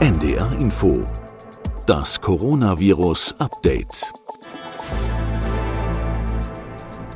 NDR Info. Das Coronavirus Update.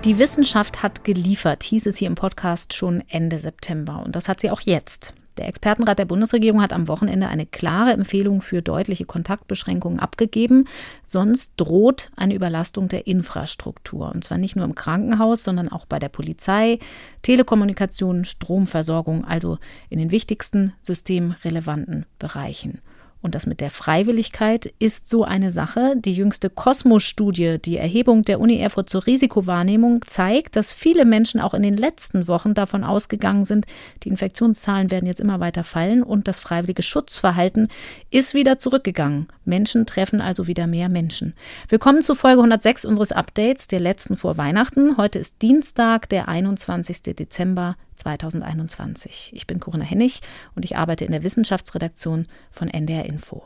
Die Wissenschaft hat geliefert, hieß es hier im Podcast schon Ende September. Und das hat sie auch jetzt. Der Expertenrat der Bundesregierung hat am Wochenende eine klare Empfehlung für deutliche Kontaktbeschränkungen abgegeben. Sonst droht eine Überlastung der Infrastruktur. Und zwar nicht nur im Krankenhaus, sondern auch bei der Polizei, Telekommunikation, Stromversorgung, also in den wichtigsten systemrelevanten Bereichen. Und das mit der Freiwilligkeit ist so eine Sache. Die jüngste Kosmos-Studie, die Erhebung der Uni Erfurt zur Risikowahrnehmung, zeigt, dass viele Menschen auch in den letzten Wochen davon ausgegangen sind, die Infektionszahlen werden jetzt immer weiter fallen und das freiwillige Schutzverhalten ist wieder zurückgegangen. Menschen treffen also wieder mehr Menschen. Willkommen zu Folge 106 unseres Updates, der letzten vor Weihnachten. Heute ist Dienstag, der 21. Dezember 2021. Ich bin Corinna Hennig und ich arbeite in der Wissenschaftsredaktion von NDR Info.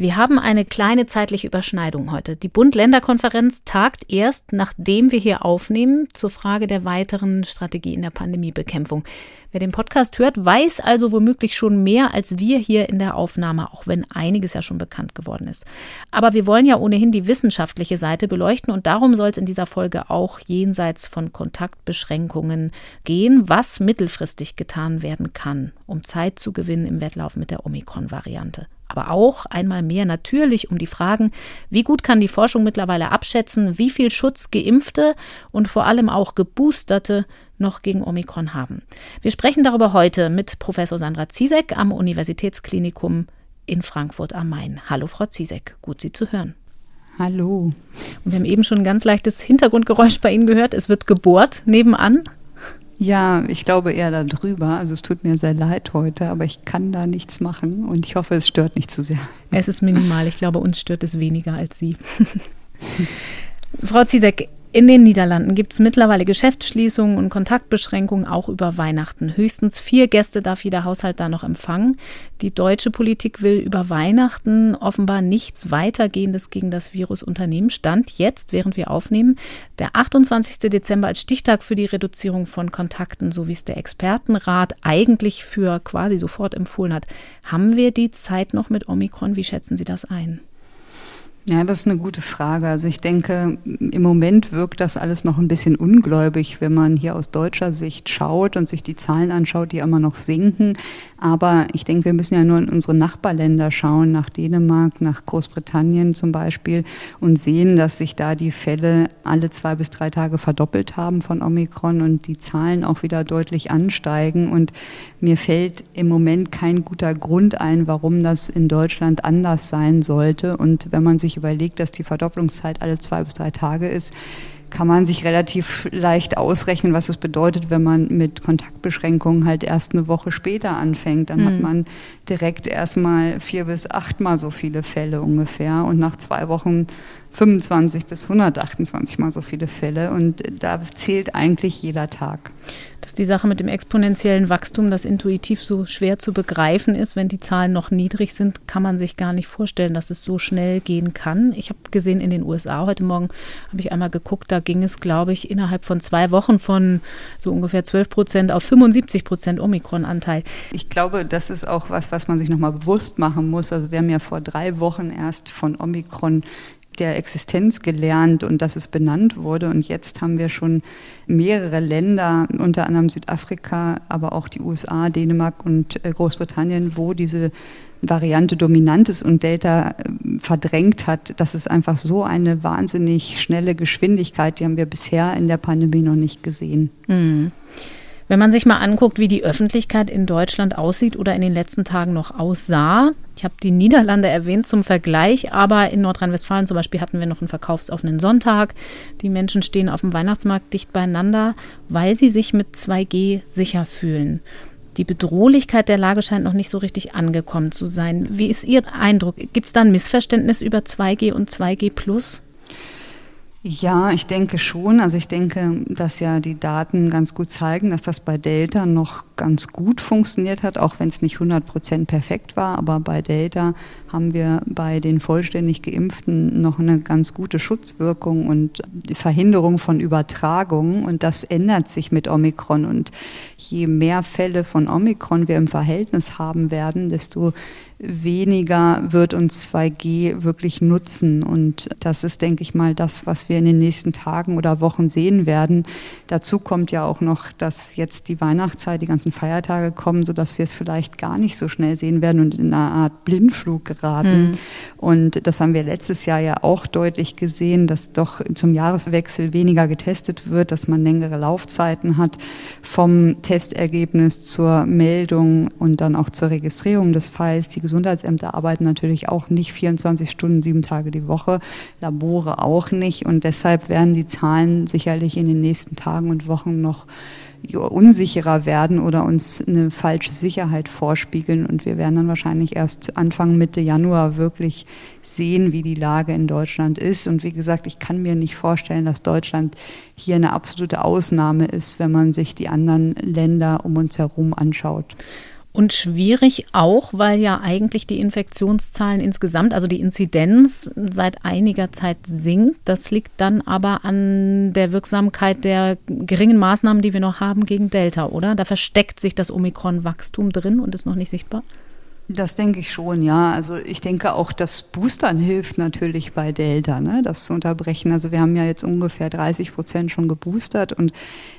Wir haben eine kleine zeitliche Überschneidung heute. Die Bund-Länder-Konferenz tagt erst, nachdem wir hier aufnehmen, zur Frage der weiteren Strategie in der Pandemiebekämpfung. Wer den Podcast hört, weiß also womöglich schon mehr als wir hier in der Aufnahme, auch wenn einiges ja schon bekannt geworden ist. Aber wir wollen ja ohnehin die wissenschaftliche Seite beleuchten und darum soll es in dieser Folge auch jenseits von Kontaktbeschränkungen gehen, was mittelfristig getan werden kann, um Zeit zu gewinnen im Wettlauf mit der Omikron-Variante aber auch einmal mehr natürlich um die Fragen, wie gut kann die Forschung mittlerweile abschätzen, wie viel Schutz geimpfte und vor allem auch geboosterte noch gegen Omikron haben. Wir sprechen darüber heute mit Professor Sandra Ziesek am Universitätsklinikum in Frankfurt am Main. Hallo, Frau Ziesek, gut Sie zu hören. Hallo. Und wir haben eben schon ein ganz leichtes Hintergrundgeräusch bei Ihnen gehört. Es wird gebohrt nebenan. Ja, ich glaube eher darüber. Also es tut mir sehr leid heute, aber ich kann da nichts machen und ich hoffe, es stört nicht zu sehr. Es ist minimal. Ich glaube, uns stört es weniger als Sie. Frau Ziesek, in den Niederlanden gibt es mittlerweile Geschäftsschließungen und Kontaktbeschränkungen auch über Weihnachten. Höchstens vier Gäste darf jeder Haushalt da noch empfangen. Die deutsche Politik will über Weihnachten offenbar nichts weitergehendes gegen das Virus unternehmen. Stand jetzt, während wir aufnehmen, der 28. Dezember als Stichtag für die Reduzierung von Kontakten, so wie es der Expertenrat eigentlich für quasi sofort empfohlen hat. Haben wir die Zeit noch mit Omikron? Wie schätzen Sie das ein? Ja, das ist eine gute Frage. Also ich denke, im Moment wirkt das alles noch ein bisschen ungläubig, wenn man hier aus deutscher Sicht schaut und sich die Zahlen anschaut, die immer noch sinken. Aber ich denke, wir müssen ja nur in unsere Nachbarländer schauen, nach Dänemark, nach Großbritannien zum Beispiel, und sehen, dass sich da die Fälle alle zwei bis drei Tage verdoppelt haben von Omikron und die Zahlen auch wieder deutlich ansteigen. Und mir fällt im Moment kein guter Grund ein, warum das in Deutschland anders sein sollte. Und wenn man sich überlegt, dass die Verdopplungszeit alle zwei bis drei Tage ist, kann man sich relativ leicht ausrechnen, was es bedeutet, wenn man mit Kontaktbeschränkungen halt erst eine Woche später anfängt. Dann mhm. hat man direkt erstmal vier bis achtmal so viele Fälle ungefähr und nach zwei Wochen 25 bis 128 mal so viele Fälle. Und da zählt eigentlich jeder Tag dass die Sache mit dem exponentiellen Wachstum, das intuitiv so schwer zu begreifen ist, wenn die Zahlen noch niedrig sind, kann man sich gar nicht vorstellen, dass es so schnell gehen kann. Ich habe gesehen, in den USA heute Morgen habe ich einmal geguckt, da ging es, glaube ich, innerhalb von zwei Wochen von so ungefähr 12 Prozent auf 75 Prozent Omikron-Anteil. Ich glaube, das ist auch was, was man sich nochmal bewusst machen muss. Also wir haben ja vor drei Wochen erst von Omikron der Existenz gelernt und dass es benannt wurde. Und jetzt haben wir schon mehrere Länder, unter anderem Südafrika, aber auch die USA, Dänemark und äh, Großbritannien, wo diese Variante dominant ist und Delta äh, verdrängt hat. Das ist einfach so eine wahnsinnig schnelle Geschwindigkeit, die haben wir bisher in der Pandemie noch nicht gesehen. Mhm. Wenn man sich mal anguckt, wie die Öffentlichkeit in Deutschland aussieht oder in den letzten Tagen noch aussah, ich habe die Niederlande erwähnt zum Vergleich, aber in Nordrhein-Westfalen zum Beispiel hatten wir noch einen verkaufsoffenen Sonntag. Die Menschen stehen auf dem Weihnachtsmarkt dicht beieinander, weil sie sich mit 2G sicher fühlen. Die Bedrohlichkeit der Lage scheint noch nicht so richtig angekommen zu sein. Wie ist Ihr Eindruck? Gibt es da ein Missverständnis über 2G und 2G Plus? Ja, ich denke schon. Also ich denke, dass ja die Daten ganz gut zeigen, dass das bei Delta noch ganz gut funktioniert hat, auch wenn es nicht 100 Prozent perfekt war. Aber bei Delta haben wir bei den vollständig Geimpften noch eine ganz gute Schutzwirkung und die Verhinderung von Übertragungen. Und das ändert sich mit Omikron. Und je mehr Fälle von Omikron wir im Verhältnis haben werden, desto weniger wird uns 2G wirklich nutzen. Und das ist, denke ich mal, das, was wir in den nächsten Tagen oder Wochen sehen werden. Dazu kommt ja auch noch, dass jetzt die Weihnachtszeit, die ganzen Feiertage kommen, sodass wir es vielleicht gar nicht so schnell sehen werden und in eine Art Blindflug geraten. Mhm. Und das haben wir letztes Jahr ja auch deutlich gesehen, dass doch zum Jahreswechsel weniger getestet wird, dass man längere Laufzeiten hat vom Testergebnis zur Meldung und dann auch zur Registrierung des Falls. Die Gesundheitsämter arbeiten natürlich auch nicht 24 Stunden, sieben Tage die Woche, Labore auch nicht. Und deshalb werden die Zahlen sicherlich in den nächsten Tagen und Wochen noch unsicherer werden oder uns eine falsche Sicherheit vorspiegeln. Und wir werden dann wahrscheinlich erst Anfang Mitte Januar wirklich sehen, wie die Lage in Deutschland ist. Und wie gesagt, ich kann mir nicht vorstellen, dass Deutschland hier eine absolute Ausnahme ist, wenn man sich die anderen Länder um uns herum anschaut. Und schwierig auch, weil ja eigentlich die Infektionszahlen insgesamt, also die Inzidenz seit einiger Zeit sinkt. Das liegt dann aber an der Wirksamkeit der geringen Maßnahmen, die wir noch haben gegen Delta, oder? Da versteckt sich das Omikron-Wachstum drin und ist noch nicht sichtbar. Das denke ich schon, ja. Also ich denke auch, das Boostern hilft natürlich bei Delta, ne, das zu unterbrechen. Also wir haben ja jetzt ungefähr 30 Prozent schon geboostert und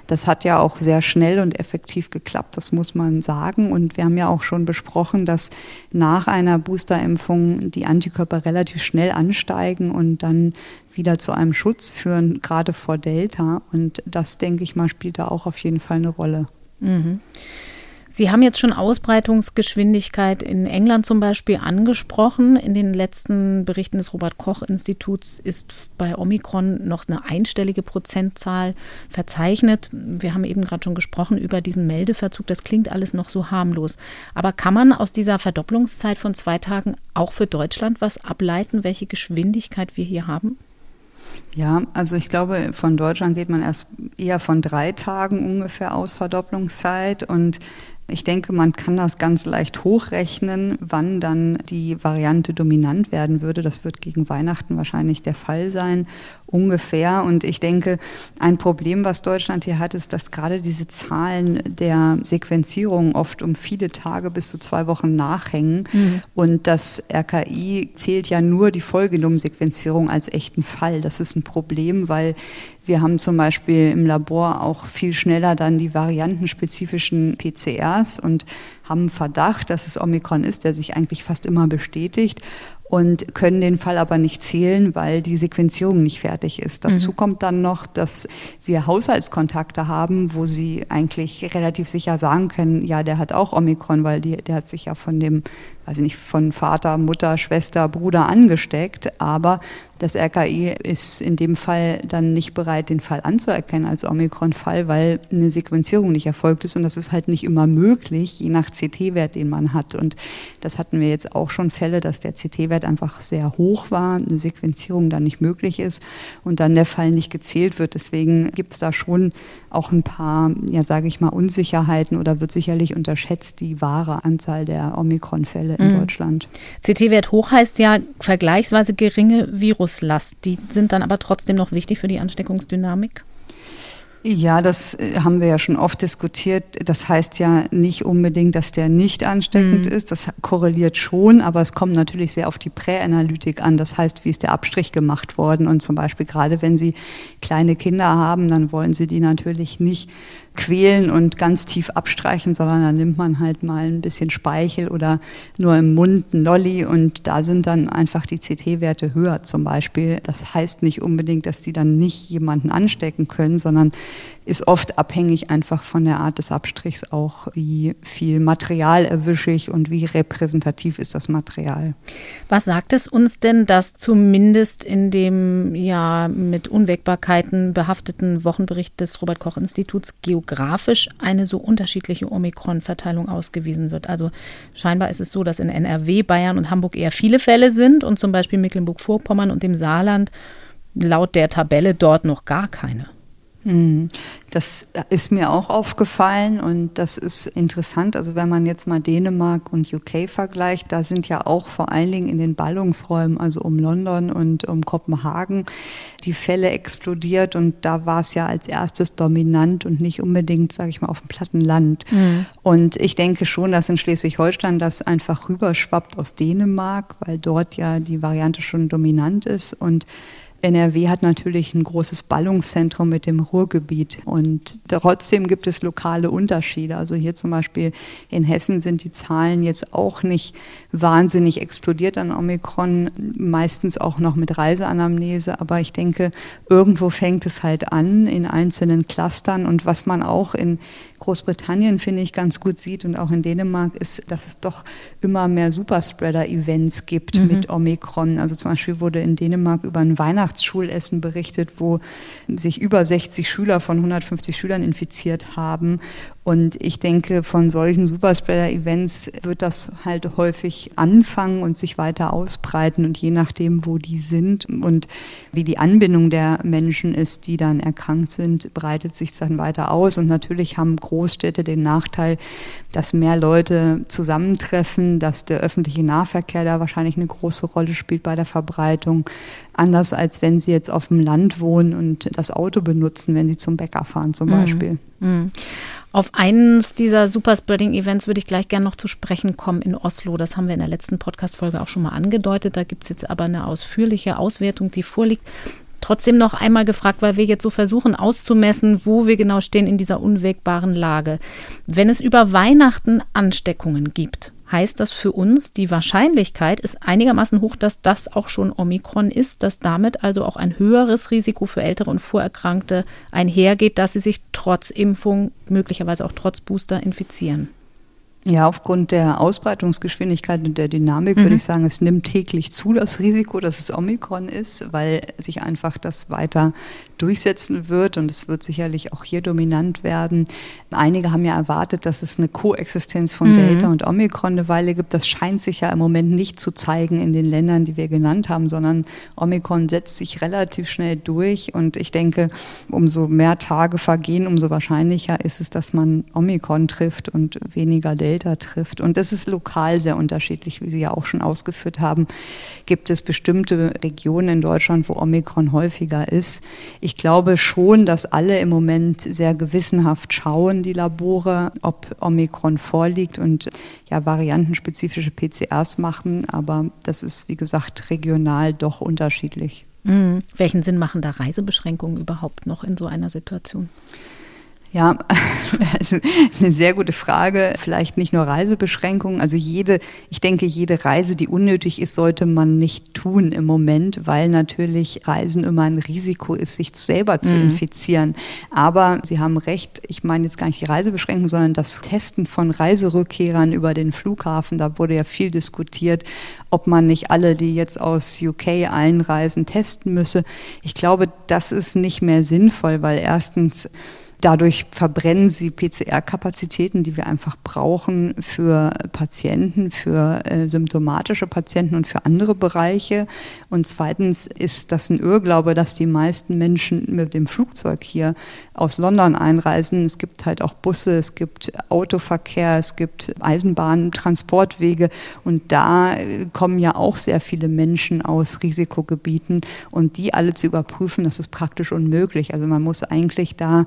das hat ja auch sehr schnell und effektiv geklappt, das muss man sagen. Und wir haben ja auch schon besprochen, dass nach einer Boosterimpfung die Antikörper relativ schnell ansteigen und dann wieder zu einem Schutz führen, gerade vor Delta. Und das, denke ich mal, spielt da auch auf jeden Fall eine Rolle. Mhm. Sie haben jetzt schon Ausbreitungsgeschwindigkeit in England zum Beispiel angesprochen. In den letzten Berichten des Robert Koch Instituts ist bei Omikron noch eine einstellige Prozentzahl verzeichnet. Wir haben eben gerade schon gesprochen über diesen Meldeverzug. Das klingt alles noch so harmlos. Aber kann man aus dieser Verdopplungszeit von zwei Tagen auch für Deutschland was ableiten, welche Geschwindigkeit wir hier haben? Ja, also ich glaube, von Deutschland geht man erst eher von drei Tagen ungefähr aus Verdopplungszeit und ich denke, man kann das ganz leicht hochrechnen, wann dann die Variante dominant werden würde. Das wird gegen Weihnachten wahrscheinlich der Fall sein, ungefähr. Und ich denke, ein Problem, was Deutschland hier hat, ist, dass gerade diese Zahlen der Sequenzierung oft um viele Tage bis zu zwei Wochen nachhängen. Mhm. Und das RKI zählt ja nur die Vollgenomsequenzierung als echten Fall. Das ist ein Problem, weil wir haben zum Beispiel im Labor auch viel schneller dann die variantenspezifischen PCRs und haben Verdacht, dass es Omikron ist, der sich eigentlich fast immer bestätigt und können den Fall aber nicht zählen, weil die Sequenzierung nicht fertig ist. Dazu mhm. kommt dann noch, dass wir Haushaltskontakte haben, wo sie eigentlich relativ sicher sagen können, ja, der hat auch Omikron, weil die, der hat sich ja von dem, ich nicht, von Vater, Mutter, Schwester, Bruder angesteckt. Aber das RKI ist in dem Fall dann nicht bereit, den Fall anzuerkennen als Omikron-Fall, weil eine Sequenzierung nicht erfolgt ist. Und das ist halt nicht immer möglich, je nach CT-Wert, den man hat. Und das hatten wir jetzt auch schon Fälle, dass der CT-Wert einfach sehr hoch war, eine Sequenzierung dann nicht möglich ist und dann der Fall nicht gezählt wird. Deswegen gibt es da schon auch ein paar, ja, sage ich mal, Unsicherheiten oder wird sicherlich unterschätzt die wahre Anzahl der Omikron-Fälle in mhm. Deutschland. CT-Wert hoch heißt ja vergleichsweise geringe Viruslast. Die sind dann aber trotzdem noch wichtig für die Ansteckungsdynamik? Ja, das äh, haben wir ja schon oft diskutiert. Das heißt ja nicht unbedingt, dass der nicht ansteckend mhm. ist. Das korreliert schon, aber es kommt natürlich sehr auf die Präanalytik an. Das heißt, wie ist der Abstrich gemacht worden? Und zum Beispiel gerade wenn Sie kleine Kinder haben, dann wollen Sie die natürlich nicht quälen und ganz tief abstreichen, sondern dann nimmt man halt mal ein bisschen Speichel oder nur im Mund ein Lolli und da sind dann einfach die CT-Werte höher zum Beispiel. Das heißt nicht unbedingt, dass die dann nicht jemanden anstecken können, sondern ist oft abhängig einfach von der Art des Abstrichs auch, wie viel Material erwische ich und wie repräsentativ ist das Material. Was sagt es uns denn, dass zumindest in dem ja mit Unwägbarkeiten behafteten Wochenbericht des Robert Koch Instituts geografisch eine so unterschiedliche Omikron-Verteilung ausgewiesen wird? Also scheinbar ist es so, dass in NRW, Bayern und Hamburg eher viele Fälle sind und zum Beispiel Mecklenburg-Vorpommern und dem Saarland laut der Tabelle dort noch gar keine. Hm. Das ist mir auch aufgefallen und das ist interessant. Also wenn man jetzt mal Dänemark und UK vergleicht, da sind ja auch vor allen Dingen in den Ballungsräumen, also um London und um Kopenhagen, die Fälle explodiert und da war es ja als erstes dominant und nicht unbedingt, sage ich mal, auf dem platten Land. Mhm. Und ich denke schon, dass in Schleswig-Holstein das einfach rüberschwappt aus Dänemark, weil dort ja die Variante schon dominant ist und NRW hat natürlich ein großes Ballungszentrum mit dem Ruhrgebiet und trotzdem gibt es lokale Unterschiede. Also hier zum Beispiel in Hessen sind die Zahlen jetzt auch nicht wahnsinnig explodiert an Omikron, meistens auch noch mit Reiseanamnese, aber ich denke, irgendwo fängt es halt an in einzelnen Clustern und was man auch in Großbritannien, finde ich, ganz gut sieht und auch in Dänemark, ist, dass es doch immer mehr Superspreader-Events gibt mhm. mit Omikron. Also zum Beispiel wurde in Dänemark über ein Weihnachtsschulessen berichtet, wo sich über 60 Schüler von 150 Schülern infiziert haben. Und ich denke, von solchen Superspreader-Events wird das halt häufig anfangen und sich weiter ausbreiten. Und je nachdem, wo die sind und wie die Anbindung der Menschen ist, die dann erkrankt sind, breitet sich dann weiter aus. Und natürlich haben Großstädte den Nachteil, dass mehr Leute zusammentreffen, dass der öffentliche Nahverkehr da wahrscheinlich eine große Rolle spielt bei der Verbreitung. Anders als wenn sie jetzt auf dem Land wohnen und das Auto benutzen, wenn sie zum Bäcker fahren zum mhm. Beispiel. Mhm. Auf eines dieser Superspreading-Events würde ich gleich gerne noch zu sprechen kommen in Oslo. Das haben wir in der letzten Podcast-Folge auch schon mal angedeutet. Da gibt es jetzt aber eine ausführliche Auswertung, die vorliegt. Trotzdem noch einmal gefragt, weil wir jetzt so versuchen auszumessen, wo wir genau stehen in dieser unwägbaren Lage. Wenn es über Weihnachten Ansteckungen gibt, heißt das für uns, die Wahrscheinlichkeit ist einigermaßen hoch, dass das auch schon Omikron ist, dass damit also auch ein höheres Risiko für ältere und Vorerkrankte einhergeht, dass sie sich trotz Impfung, möglicherweise auch trotz Booster infizieren. Ja, aufgrund der Ausbreitungsgeschwindigkeit und der Dynamik mhm. würde ich sagen, es nimmt täglich zu das Risiko, dass es Omikron ist, weil sich einfach das weiter durchsetzen wird und es wird sicherlich auch hier dominant werden. Einige haben ja erwartet, dass es eine Koexistenz von mhm. Delta und Omikron eine Weile gibt. Das scheint sich ja im Moment nicht zu zeigen in den Ländern, die wir genannt haben, sondern Omikron setzt sich relativ schnell durch und ich denke, umso mehr Tage vergehen, umso wahrscheinlicher ist es, dass man Omikron trifft und weniger Delta. Delta trifft. Und das ist lokal sehr unterschiedlich, wie Sie ja auch schon ausgeführt haben. Gibt es bestimmte Regionen in Deutschland, wo Omikron häufiger ist? Ich glaube schon, dass alle im Moment sehr gewissenhaft schauen, die Labore, ob Omikron vorliegt und ja variantenspezifische PCRs machen. Aber das ist, wie gesagt, regional doch unterschiedlich. Mhm. Welchen Sinn machen da Reisebeschränkungen überhaupt noch in so einer Situation? Ja, also eine sehr gute Frage. Vielleicht nicht nur Reisebeschränkungen. Also jede, ich denke, jede Reise, die unnötig ist, sollte man nicht tun im Moment, weil natürlich Reisen immer ein Risiko ist, sich selber zu mhm. infizieren. Aber Sie haben recht. Ich meine jetzt gar nicht die Reisebeschränkungen, sondern das Testen von Reiserückkehrern über den Flughafen. Da wurde ja viel diskutiert, ob man nicht alle, die jetzt aus UK einreisen, testen müsse. Ich glaube, das ist nicht mehr sinnvoll, weil erstens Dadurch verbrennen sie PCR-Kapazitäten, die wir einfach brauchen für Patienten, für äh, symptomatische Patienten und für andere Bereiche. Und zweitens ist das ein Irrglaube, dass die meisten Menschen mit dem Flugzeug hier aus London einreisen. Es gibt halt auch Busse, es gibt Autoverkehr, es gibt Eisenbahnen, Transportwege. Und da äh, kommen ja auch sehr viele Menschen aus Risikogebieten. Und die alle zu überprüfen, das ist praktisch unmöglich. Also man muss eigentlich da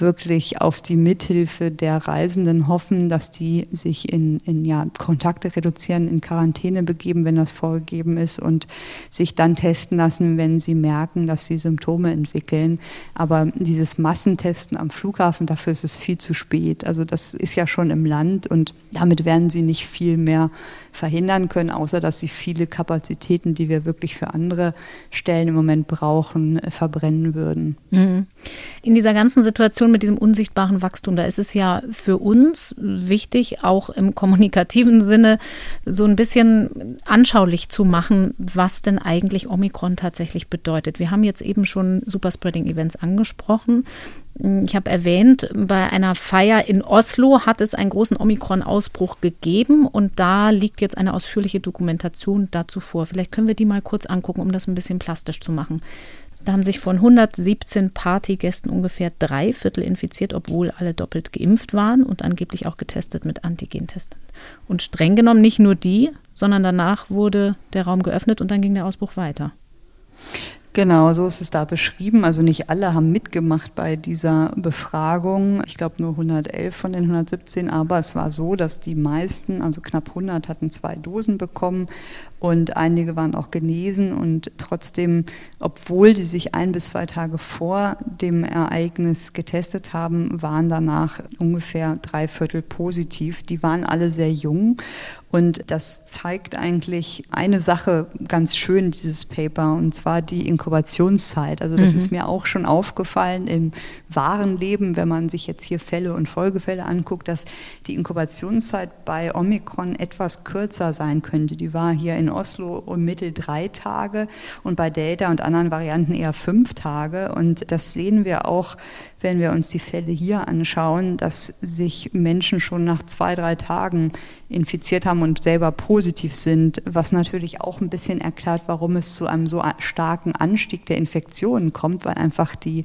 wirklich auf die Mithilfe der Reisenden hoffen, dass die sich in, in ja, Kontakte reduzieren, in Quarantäne begeben, wenn das vorgegeben ist und sich dann testen lassen, wenn sie merken, dass sie Symptome entwickeln. Aber dieses Massentesten am Flughafen, dafür ist es viel zu spät. Also das ist ja schon im Land und damit werden sie nicht viel mehr verhindern können, außer dass sie viele Kapazitäten, die wir wirklich für andere Stellen im Moment brauchen, verbrennen würden. Mhm. In dieser ganzen Situation mit diesem unsichtbaren Wachstum, da ist es ja für uns wichtig, auch im kommunikativen Sinne so ein bisschen anschaulich zu machen, was denn eigentlich Omikron tatsächlich bedeutet. Wir haben jetzt eben schon Superspreading-Events angesprochen. Ich habe erwähnt, bei einer Feier in Oslo hat es einen großen Omikron-Ausbruch gegeben und da liegt jetzt eine ausführliche Dokumentation dazu vor. Vielleicht können wir die mal kurz angucken, um das ein bisschen plastisch zu machen. Da haben sich von 117 Partygästen ungefähr drei Viertel infiziert, obwohl alle doppelt geimpft waren und angeblich auch getestet mit Antigentesten. Und streng genommen nicht nur die, sondern danach wurde der Raum geöffnet und dann ging der Ausbruch weiter. Genau, so ist es da beschrieben. Also nicht alle haben mitgemacht bei dieser Befragung. Ich glaube nur 111 von den 117, aber es war so, dass die meisten, also knapp 100, hatten zwei Dosen bekommen und einige waren auch genesen und trotzdem, obwohl die sich ein bis zwei Tage vor dem Ereignis getestet haben, waren danach ungefähr drei Viertel positiv. Die waren alle sehr jung und das zeigt eigentlich eine Sache ganz schön, dieses Paper, und zwar die Inkubationszeit. Also das mhm. ist mir auch schon aufgefallen im wahren Leben, wenn man sich jetzt hier Fälle und Folgefälle anguckt, dass die Inkubationszeit bei Omikron etwas kürzer sein könnte. Die war hier in Oslo um Mittel drei Tage und bei Delta und anderen Varianten eher fünf Tage. Und das sehen wir auch wenn wir uns die Fälle hier anschauen, dass sich Menschen schon nach zwei, drei Tagen infiziert haben und selber positiv sind, was natürlich auch ein bisschen erklärt, warum es zu einem so starken Anstieg der Infektionen kommt, weil einfach die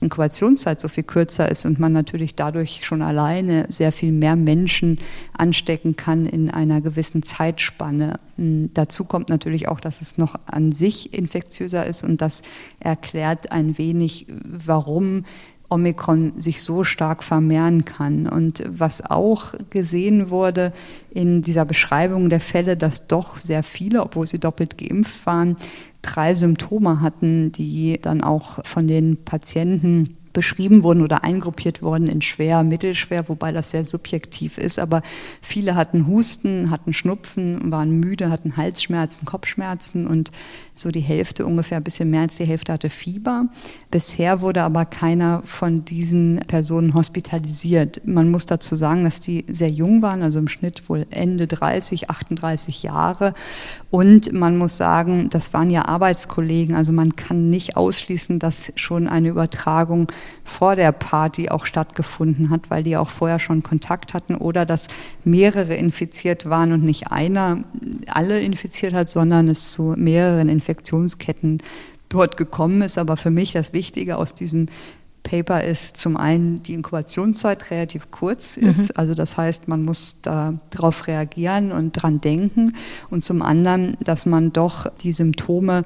Inkubationszeit so viel kürzer ist und man natürlich dadurch schon alleine sehr viel mehr Menschen anstecken kann in einer gewissen Zeitspanne. Hm, dazu kommt natürlich auch, dass es noch an sich infektiöser ist und das erklärt ein wenig, warum Omikron sich so stark vermehren kann. Und was auch gesehen wurde in dieser Beschreibung der Fälle, dass doch sehr viele, obwohl sie doppelt geimpft waren, drei Symptome hatten, die dann auch von den Patienten beschrieben wurden oder eingruppiert worden in schwer, mittelschwer, wobei das sehr subjektiv ist. Aber viele hatten Husten, hatten Schnupfen, waren müde, hatten Halsschmerzen, Kopfschmerzen und so die Hälfte, ungefähr ein bisschen mehr als die Hälfte hatte Fieber. Bisher wurde aber keiner von diesen Personen hospitalisiert. Man muss dazu sagen, dass die sehr jung waren, also im Schnitt wohl Ende 30, 38 Jahre. Und man muss sagen, das waren ja Arbeitskollegen. Also man kann nicht ausschließen, dass schon eine Übertragung vor der Party auch stattgefunden hat, weil die auch vorher schon Kontakt hatten oder dass mehrere infiziert waren und nicht einer alle infiziert hat, sondern es zu mehreren Infektionsketten dort gekommen ist. Aber für mich das Wichtige aus diesem Paper ist zum einen die Inkubationszeit relativ kurz ist, mhm. also das heißt, man muss da drauf reagieren und dran denken. Und zum anderen, dass man doch die Symptome,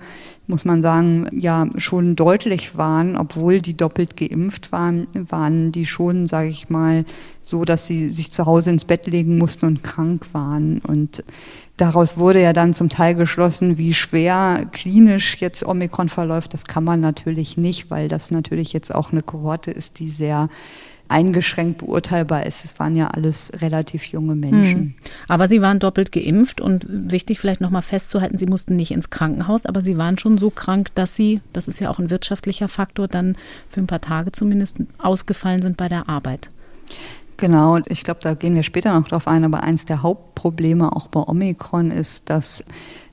muss man sagen, ja schon deutlich waren, obwohl die doppelt geimpft waren, waren die schon, sage ich mal, so, dass sie sich zu Hause ins Bett legen mussten und krank waren. Und Daraus wurde ja dann zum Teil geschlossen, wie schwer klinisch jetzt Omikron verläuft. Das kann man natürlich nicht, weil das natürlich jetzt auch eine Kohorte ist, die sehr eingeschränkt beurteilbar ist. Es waren ja alles relativ junge Menschen. Hm. Aber Sie waren doppelt geimpft und wichtig vielleicht nochmal festzuhalten, Sie mussten nicht ins Krankenhaus, aber Sie waren schon so krank, dass Sie, das ist ja auch ein wirtschaftlicher Faktor, dann für ein paar Tage zumindest ausgefallen sind bei der Arbeit. Genau, ich glaube, da gehen wir später noch drauf ein, aber eins der Hauptprobleme auch bei Omikron ist, dass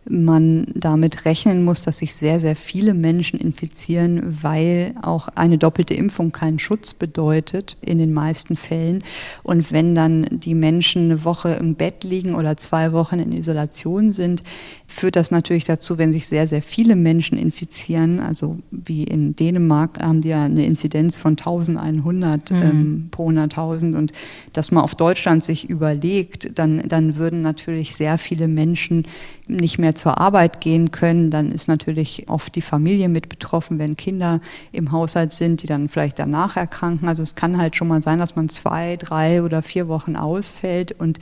man damit rechnen muss, dass sich sehr, sehr viele Menschen infizieren, weil auch eine doppelte Impfung keinen Schutz bedeutet in den meisten Fällen. Und wenn dann die Menschen eine Woche im Bett liegen oder zwei Wochen in Isolation sind, führt das natürlich dazu, wenn sich sehr, sehr viele Menschen infizieren, also wie in Dänemark haben die ja eine Inzidenz von 1100 mhm. ähm, pro 100.000 und dass man auf Deutschland sich überlegt, dann, dann würden natürlich sehr viele Menschen nicht mehr zur Arbeit gehen können, dann ist natürlich oft die Familie mit betroffen, wenn Kinder im Haushalt sind, die dann vielleicht danach erkranken. Also es kann halt schon mal sein, dass man zwei, drei oder vier Wochen ausfällt. Und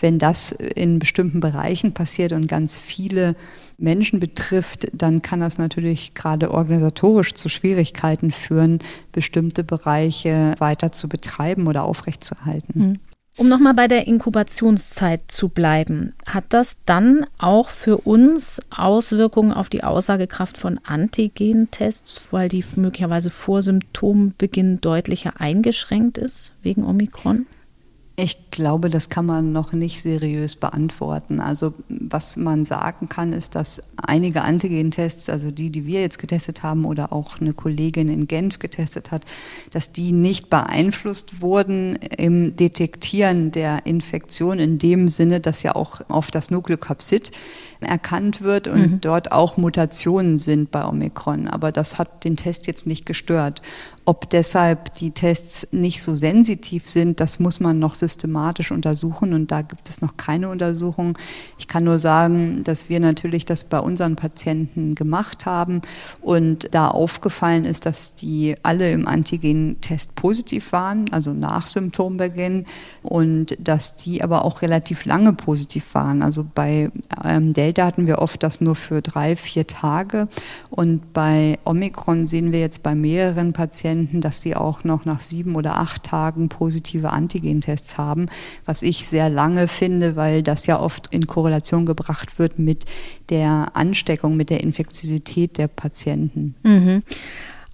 wenn das in bestimmten Bereichen passiert und ganz viele Menschen betrifft, dann kann das natürlich gerade organisatorisch zu Schwierigkeiten führen, bestimmte Bereiche weiter zu betreiben oder aufrechtzuerhalten. Mhm. Um nochmal bei der Inkubationszeit zu bleiben, hat das dann auch für uns Auswirkungen auf die Aussagekraft von Antigentests, weil die möglicherweise vor Symptombeginn deutlicher eingeschränkt ist wegen Omikron? Ich glaube, das kann man noch nicht seriös beantworten. Also was man sagen kann, ist, dass einige Antigen-Tests, also die, die wir jetzt getestet haben oder auch eine Kollegin in Genf getestet hat, dass die nicht beeinflusst wurden im Detektieren der Infektion in dem Sinne, dass ja auch auf das Nukleokapsid erkannt wird und mhm. dort auch Mutationen sind bei Omikron. Aber das hat den Test jetzt nicht gestört. Ob deshalb die Tests nicht so sensitiv sind, das muss man noch systematisch untersuchen und da gibt es noch keine Untersuchung. Ich kann nur sagen, dass wir natürlich das bei unseren Patienten gemacht haben und da aufgefallen ist, dass die alle im Antigen-Test positiv waren, also nach Symptombeginn und dass die aber auch relativ lange positiv waren. Also bei ähm, Delta hatten wir oft das nur für drei, vier Tage und bei Omikron sehen wir jetzt bei mehreren Patienten, Patienten, dass sie auch noch nach sieben oder acht Tagen positive Antigentests haben, was ich sehr lange finde, weil das ja oft in Korrelation gebracht wird mit der Ansteckung, mit der Infektiosität der Patienten. Mhm.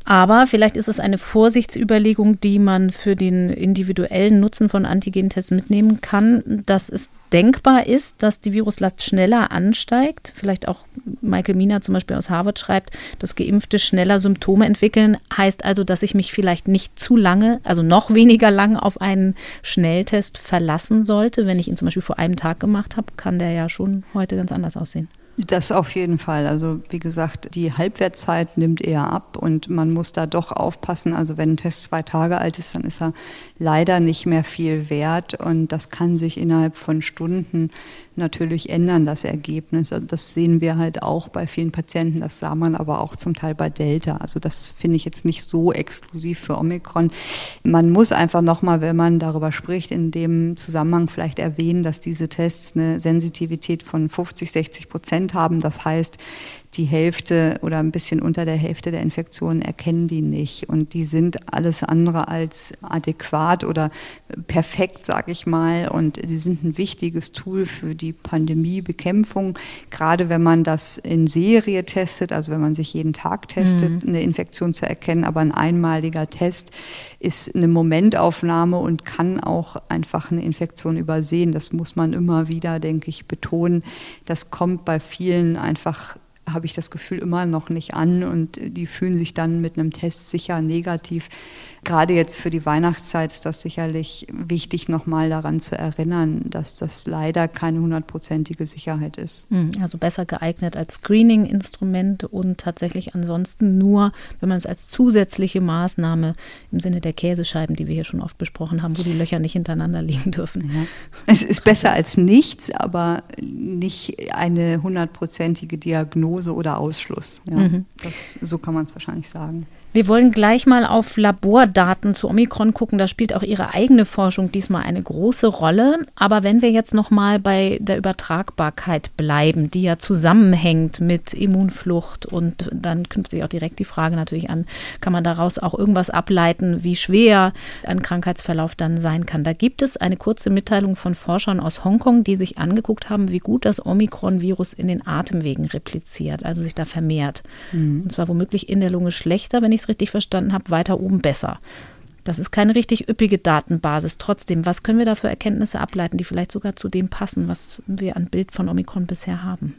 Aber vielleicht ist es eine Vorsichtsüberlegung, die man für den individuellen Nutzen von Antigentests mitnehmen kann, dass es denkbar ist, dass die Viruslast schneller ansteigt. Vielleicht auch Michael Mina zum Beispiel aus Harvard schreibt, dass Geimpfte schneller Symptome entwickeln. Heißt also, dass ich mich vielleicht nicht zu lange, also noch weniger lange auf einen Schnelltest verlassen sollte. Wenn ich ihn zum Beispiel vor einem Tag gemacht habe, kann der ja schon heute ganz anders aussehen. Das auf jeden Fall. Also wie gesagt, die Halbwertszeit nimmt eher ab und man muss da doch aufpassen. Also wenn ein Test zwei Tage alt ist, dann ist er leider nicht mehr viel wert und das kann sich innerhalb von Stunden natürlich ändern, das Ergebnis. Also das sehen wir halt auch bei vielen Patienten, das sah man aber auch zum Teil bei Delta. Also das finde ich jetzt nicht so exklusiv für Omikron. Man muss einfach nochmal, wenn man darüber spricht, in dem Zusammenhang vielleicht erwähnen, dass diese Tests eine Sensitivität von 50, 60 Prozent Prozent haben. Das heißt, die Hälfte oder ein bisschen unter der Hälfte der Infektionen erkennen die nicht. Und die sind alles andere als adäquat oder perfekt, sage ich mal. Und die sind ein wichtiges Tool für die Pandemiebekämpfung. Gerade wenn man das in Serie testet, also wenn man sich jeden Tag testet, mhm. eine Infektion zu erkennen. Aber ein einmaliger Test ist eine Momentaufnahme und kann auch einfach eine Infektion übersehen. Das muss man immer wieder, denke ich, betonen. Das kommt bei vielen einfach habe ich das Gefühl immer noch nicht an und die fühlen sich dann mit einem Test sicher negativ gerade jetzt für die Weihnachtszeit ist das sicherlich wichtig, nochmal daran zu erinnern, dass das leider keine hundertprozentige Sicherheit ist. Hm, also besser geeignet als Screening-Instrument und tatsächlich ansonsten nur, wenn man es als zusätzliche Maßnahme im Sinne der Käsescheiben, die wir hier schon oft besprochen haben, wo die Löcher nicht hintereinander liegen dürfen. Ja. Es ist besser als nichts, aber nicht eine hundertprozentige Diagnose oder Ausschluss. Ja. Mhm. Das, so kann man es wahrscheinlich sagen. Wir wollen gleich mal auf Labordaten zu Omikron gucken. Da spielt auch Ihre eigene Forschung diesmal eine große Rolle. Aber wenn wir jetzt noch mal bei der Übertragbarkeit bleiben, die ja zusammenhängt mit Immunflucht und dann knüpft sich auch direkt die Frage natürlich an, kann man daraus auch irgendwas ableiten, wie schwer ein Krankheitsverlauf dann sein kann. Da gibt es eine kurze Mitteilung von Forschern aus Hongkong, die sich angeguckt haben, wie gut das Omikron-Virus in den Atemwegen repliziert, also sich da vermehrt. Mhm. Und zwar womöglich in der Lunge schlechter, wenn ich es richtig verstanden habe, weiter oben besser. Das ist keine richtig üppige Datenbasis. Trotzdem, was können wir da für Erkenntnisse ableiten, die vielleicht sogar zu dem passen, was wir an Bild von Omikron bisher haben?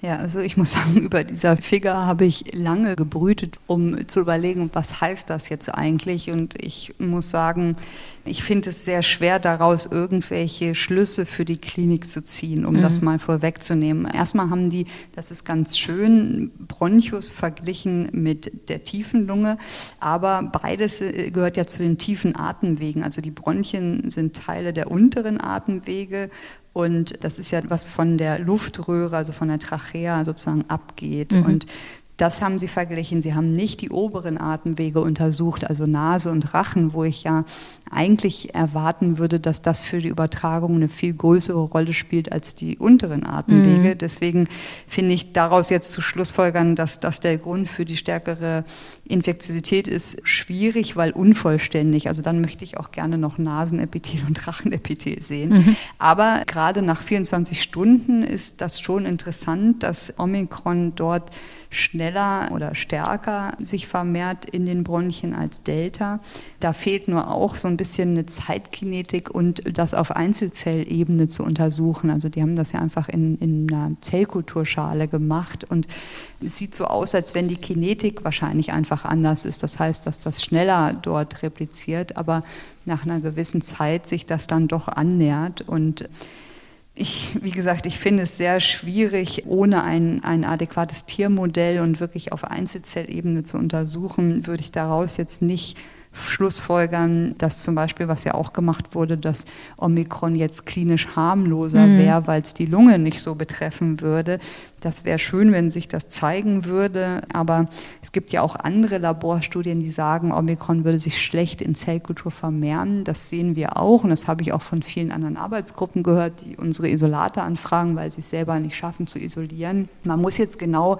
Ja, also ich muss sagen, über dieser Figur habe ich lange gebrütet, um zu überlegen, was heißt das jetzt eigentlich? Und ich muss sagen, ich finde es sehr schwer, daraus irgendwelche Schlüsse für die Klinik zu ziehen, um mhm. das mal vorwegzunehmen. Erstmal haben die, das ist ganz schön, Bronchus verglichen mit der tiefen Lunge, aber beides äh, gehört ja zu den tiefen Atemwegen. Also die Bronchien sind Teile der unteren Atemwege und das ist ja was von der Luftröhre, also von der Trachea sozusagen abgeht. Mhm. Und das haben sie verglichen. Sie haben nicht die oberen Atemwege untersucht, also Nase und Rachen, wo ich ja eigentlich erwarten würde, dass das für die Übertragung eine viel größere Rolle spielt als die unteren Atemwege. Mhm. Deswegen finde ich daraus jetzt zu Schlussfolgern, dass das der Grund für die stärkere Infektiosität ist, schwierig, weil unvollständig. Also dann möchte ich auch gerne noch Nasenepithel und Rachenepithel sehen. Mhm. Aber gerade nach 24 Stunden ist das schon interessant, dass Omikron dort schnell schneller oder stärker sich vermehrt in den Bronchien als Delta. Da fehlt nur auch so ein bisschen eine Zeitkinetik und das auf Einzelzellebene zu untersuchen. Also die haben das ja einfach in, in einer Zellkulturschale gemacht und es sieht so aus, als wenn die Kinetik wahrscheinlich einfach anders ist. Das heißt, dass das schneller dort repliziert, aber nach einer gewissen Zeit sich das dann doch annähert und ich, wie gesagt, ich finde es sehr schwierig, ohne ein, ein adäquates Tiermodell und wirklich auf Einzelzellebene zu untersuchen, würde ich daraus jetzt nicht Schlussfolgern, dass zum Beispiel, was ja auch gemacht wurde, dass Omikron jetzt klinisch harmloser mhm. wäre, weil es die Lunge nicht so betreffen würde. Das wäre schön, wenn sich das zeigen würde. Aber es gibt ja auch andere Laborstudien, die sagen, Omikron würde sich schlecht in Zellkultur vermehren. Das sehen wir auch. Und das habe ich auch von vielen anderen Arbeitsgruppen gehört, die unsere Isolate anfragen, weil sie es selber nicht schaffen zu isolieren. Man muss jetzt genau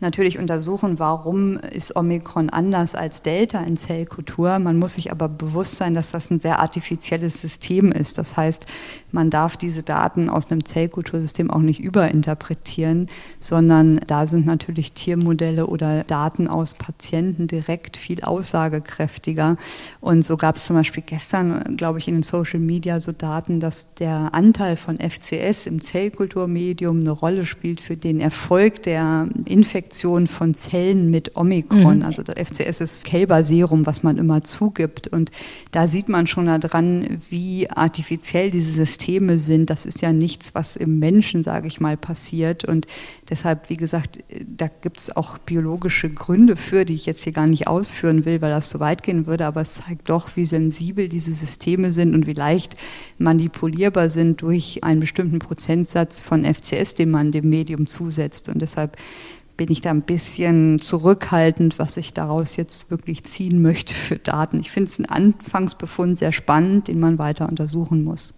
natürlich untersuchen, warum ist Omikron anders als Delta in Zellkultur. Man muss sich aber bewusst sein, dass das ein sehr artifizielles System ist. Das heißt, man darf diese Daten aus einem Zellkultursystem auch nicht überinterpretieren, sondern da sind natürlich Tiermodelle oder Daten aus Patienten direkt viel aussagekräftiger. Und so gab es zum Beispiel gestern, glaube ich, in den Social Media so Daten, dass der Anteil von FCS im Zellkulturmedium eine Rolle spielt für den Erfolg der Infektion Infektion von Zellen mit Omikron. Mhm. Also das FCS ist Kälberserum, was man immer zugibt. Und da sieht man schon daran, wie artifiziell diese Systeme sind. Das ist ja nichts, was im Menschen, sage ich mal, passiert. Und deshalb, wie gesagt, da gibt es auch biologische Gründe für, die ich jetzt hier gar nicht ausführen will, weil das so weit gehen würde. Aber es zeigt doch, wie sensibel diese Systeme sind und wie leicht manipulierbar sind durch einen bestimmten Prozentsatz von FCS, den man dem Medium zusetzt. Und deshalb bin ich da ein bisschen zurückhaltend, was ich daraus jetzt wirklich ziehen möchte für Daten. Ich finde es einen Anfangsbefund sehr spannend, den man weiter untersuchen muss.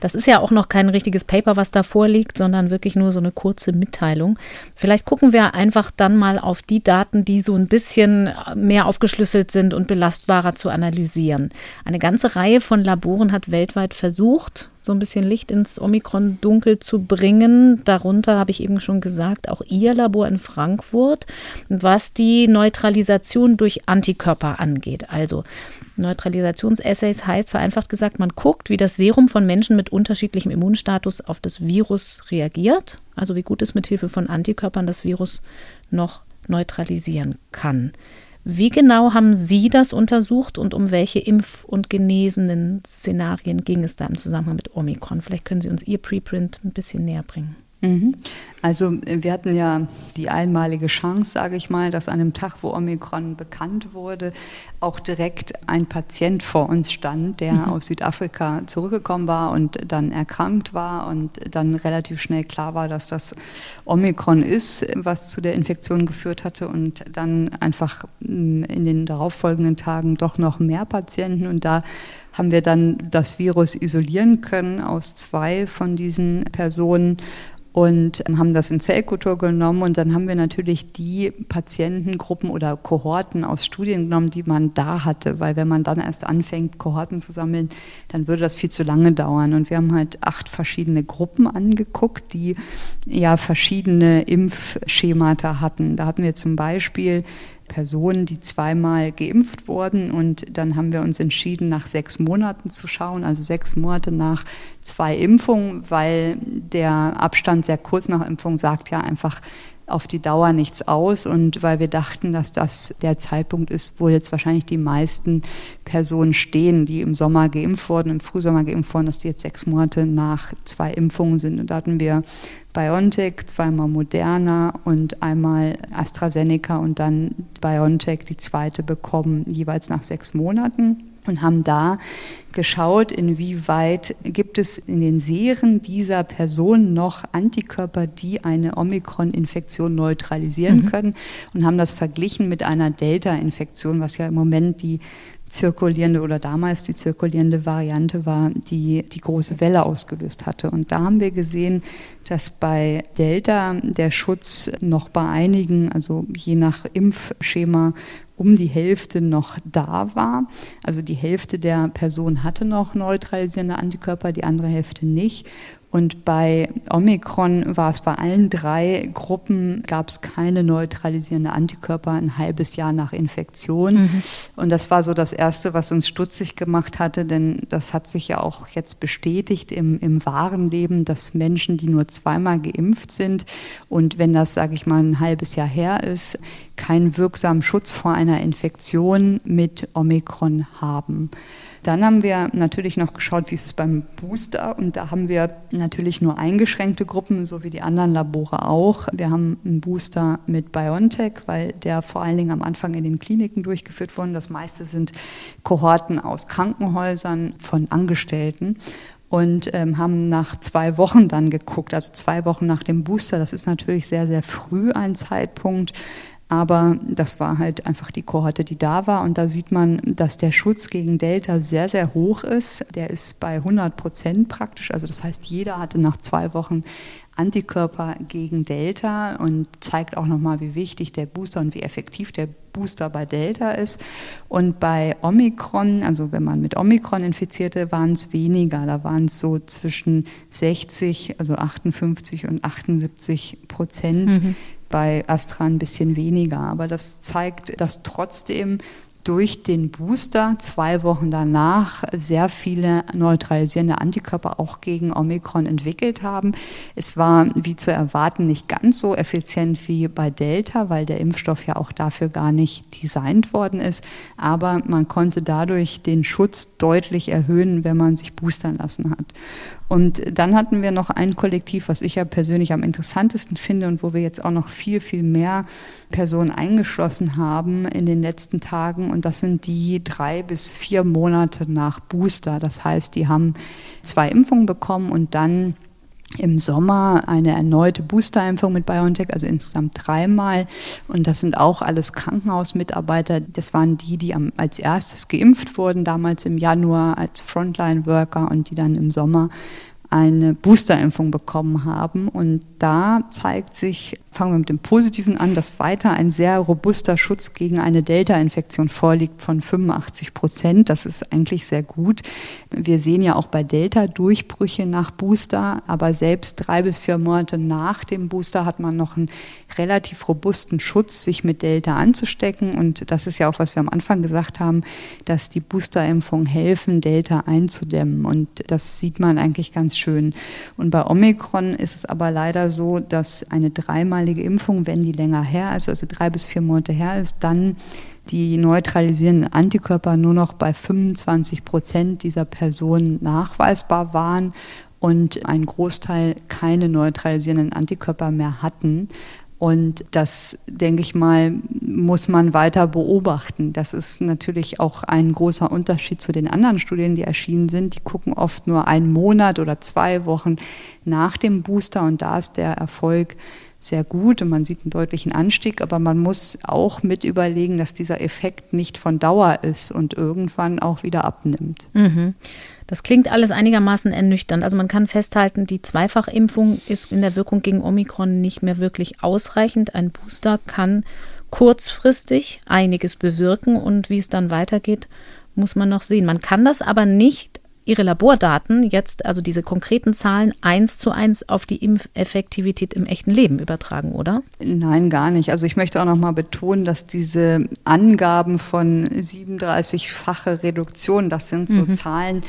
Das ist ja auch noch kein richtiges Paper, was da vorliegt, sondern wirklich nur so eine kurze Mitteilung. Vielleicht gucken wir einfach dann mal auf die Daten, die so ein bisschen mehr aufgeschlüsselt sind und belastbarer zu analysieren. Eine ganze Reihe von Laboren hat weltweit versucht, so ein bisschen Licht ins Omikron-Dunkel zu bringen. Darunter habe ich eben schon gesagt, auch Ihr Labor in Frankfurt, was die Neutralisation durch Antikörper angeht. Also Neutralisationsessays heißt vereinfacht gesagt, man guckt, wie das Serum von Menschen mit unterschiedlichem Immunstatus auf das Virus reagiert, also wie gut es mit Hilfe von Antikörpern das Virus noch neutralisieren kann. Wie genau haben Sie das untersucht und um welche Impf- und genesenen Szenarien ging es da im Zusammenhang mit Omikron? Vielleicht können Sie uns Ihr Preprint ein bisschen näher bringen. Mhm. Also wir hatten ja die einmalige Chance, sage ich mal, dass an dem Tag, wo Omikron bekannt wurde, auch direkt ein Patient vor uns stand, der mhm. aus Südafrika zurückgekommen war und dann erkrankt war und dann relativ schnell klar war, dass das Omikron ist, was zu der Infektion geführt hatte und dann einfach mm, in den darauffolgenden Tagen doch noch mehr Patienten und da haben wir dann das Virus isolieren können aus zwei von diesen Personen und haben das in Zellkultur genommen und dann haben wir natürlich die Patientengruppen oder Kohorten aus Studien genommen, die man da hatte, weil wenn man dann erst anfängt, Kohorten zu sammeln, dann würde das viel zu lange dauern. Und wir haben halt acht verschiedene Gruppen angeguckt, die ja verschiedene Impfschemata hatten. Da hatten wir zum Beispiel Personen, die zweimal geimpft wurden. Und dann haben wir uns entschieden, nach sechs Monaten zu schauen, also sechs Monate nach zwei Impfungen, weil der Abstand sehr kurz nach Impfung sagt ja einfach, auf die Dauer nichts aus und weil wir dachten, dass das der Zeitpunkt ist, wo jetzt wahrscheinlich die meisten Personen stehen, die im Sommer geimpft wurden, im Frühsommer geimpft wurden, dass die jetzt sechs Monate nach zwei Impfungen sind. Und da hatten wir BioNTech, zweimal Moderna und einmal AstraZeneca und dann BioNTech die zweite bekommen, jeweils nach sechs Monaten und haben da geschaut, inwieweit gibt es in den Seren dieser Person noch Antikörper, die eine Omikron-Infektion neutralisieren mhm. können und haben das verglichen mit einer Delta-Infektion, was ja im Moment die zirkulierende oder damals die zirkulierende Variante war, die die große Welle ausgelöst hatte. Und da haben wir gesehen, dass bei Delta der Schutz noch bei einigen, also je nach Impfschema, um die Hälfte noch da war. Also die Hälfte der Person hatte noch neutralisierende Antikörper, die andere Hälfte nicht. Und bei Omikron war es bei allen drei Gruppen, gab es keine neutralisierende Antikörper ein halbes Jahr nach Infektion. Mhm. Und das war so das Erste, was uns stutzig gemacht hatte, denn das hat sich ja auch jetzt bestätigt im, im wahren Leben, dass Menschen, die nur zweimal geimpft sind und wenn das, sage ich mal, ein halbes Jahr her ist, keinen wirksamen Schutz vor einer Infektion mit Omikron haben. Dann haben wir natürlich noch geschaut, wie ist es beim Booster. Und da haben wir natürlich nur eingeschränkte Gruppen, so wie die anderen Labore auch. Wir haben einen Booster mit BioNTech, weil der vor allen Dingen am Anfang in den Kliniken durchgeführt wurde. Das meiste sind Kohorten aus Krankenhäusern von Angestellten und ähm, haben nach zwei Wochen dann geguckt, also zwei Wochen nach dem Booster. Das ist natürlich sehr, sehr früh ein Zeitpunkt. Aber das war halt einfach die Kohorte, die da war. Und da sieht man, dass der Schutz gegen Delta sehr, sehr hoch ist. Der ist bei 100 Prozent praktisch. Also das heißt, jeder hatte nach zwei Wochen Antikörper gegen Delta und zeigt auch nochmal, wie wichtig der Booster und wie effektiv der Booster bei Delta ist. Und bei Omikron, also wenn man mit Omikron infizierte, waren es weniger. Da waren es so zwischen 60, also 58 und 78 Prozent. Mhm bei Astra ein bisschen weniger. Aber das zeigt, dass trotzdem durch den Booster zwei Wochen danach sehr viele neutralisierende Antikörper auch gegen Omikron entwickelt haben. Es war wie zu erwarten nicht ganz so effizient wie bei Delta, weil der Impfstoff ja auch dafür gar nicht designt worden ist. Aber man konnte dadurch den Schutz deutlich erhöhen, wenn man sich boostern lassen hat. Und dann hatten wir noch ein Kollektiv, was ich ja persönlich am interessantesten finde und wo wir jetzt auch noch viel, viel mehr Personen eingeschlossen haben in den letzten Tagen. Und das sind die drei bis vier Monate nach Booster. Das heißt, die haben zwei Impfungen bekommen und dann im Sommer eine erneute Boosterimpfung mit BioNTech, also insgesamt dreimal. Und das sind auch alles Krankenhausmitarbeiter. Das waren die, die am, als erstes geimpft wurden, damals im Januar als Frontline-Worker und die dann im Sommer eine Boosterimpfung bekommen haben. Und da zeigt sich, fangen wir mit dem Positiven an, dass weiter ein sehr robuster Schutz gegen eine Delta-Infektion vorliegt von 85 Prozent. Das ist eigentlich sehr gut. Wir sehen ja auch bei Delta Durchbrüche nach Booster, aber selbst drei bis vier Monate nach dem Booster hat man noch einen relativ robusten Schutz, sich mit Delta anzustecken. Und das ist ja auch, was wir am Anfang gesagt haben, dass die Boosterimpfungen helfen, Delta einzudämmen. Und das sieht man eigentlich ganz schön. Und bei Omikron ist es aber leider so, dass eine dreimalige Impfung, wenn die länger her ist, also drei bis vier Monate her ist, dann die neutralisierenden Antikörper nur noch bei 25 Prozent dieser Personen nachweisbar waren und ein Großteil keine neutralisierenden Antikörper mehr hatten. Und das, denke ich mal, muss man weiter beobachten. Das ist natürlich auch ein großer Unterschied zu den anderen Studien, die erschienen sind. Die gucken oft nur einen Monat oder zwei Wochen nach dem Booster und da ist der Erfolg sehr gut und man sieht einen deutlichen Anstieg, aber man muss auch mit überlegen, dass dieser Effekt nicht von Dauer ist und irgendwann auch wieder abnimmt. Mhm. Das klingt alles einigermaßen ernüchternd. Also man kann festhalten, die Zweifachimpfung ist in der Wirkung gegen Omikron nicht mehr wirklich ausreichend. Ein Booster kann kurzfristig einiges bewirken und wie es dann weitergeht, muss man noch sehen. Man kann das aber nicht Ihre Labordaten jetzt, also diese konkreten Zahlen, eins zu eins auf die Impfeffektivität im echten Leben übertragen, oder? Nein, gar nicht. Also ich möchte auch noch mal betonen, dass diese Angaben von 37-fache Reduktion, das sind so mhm. Zahlen,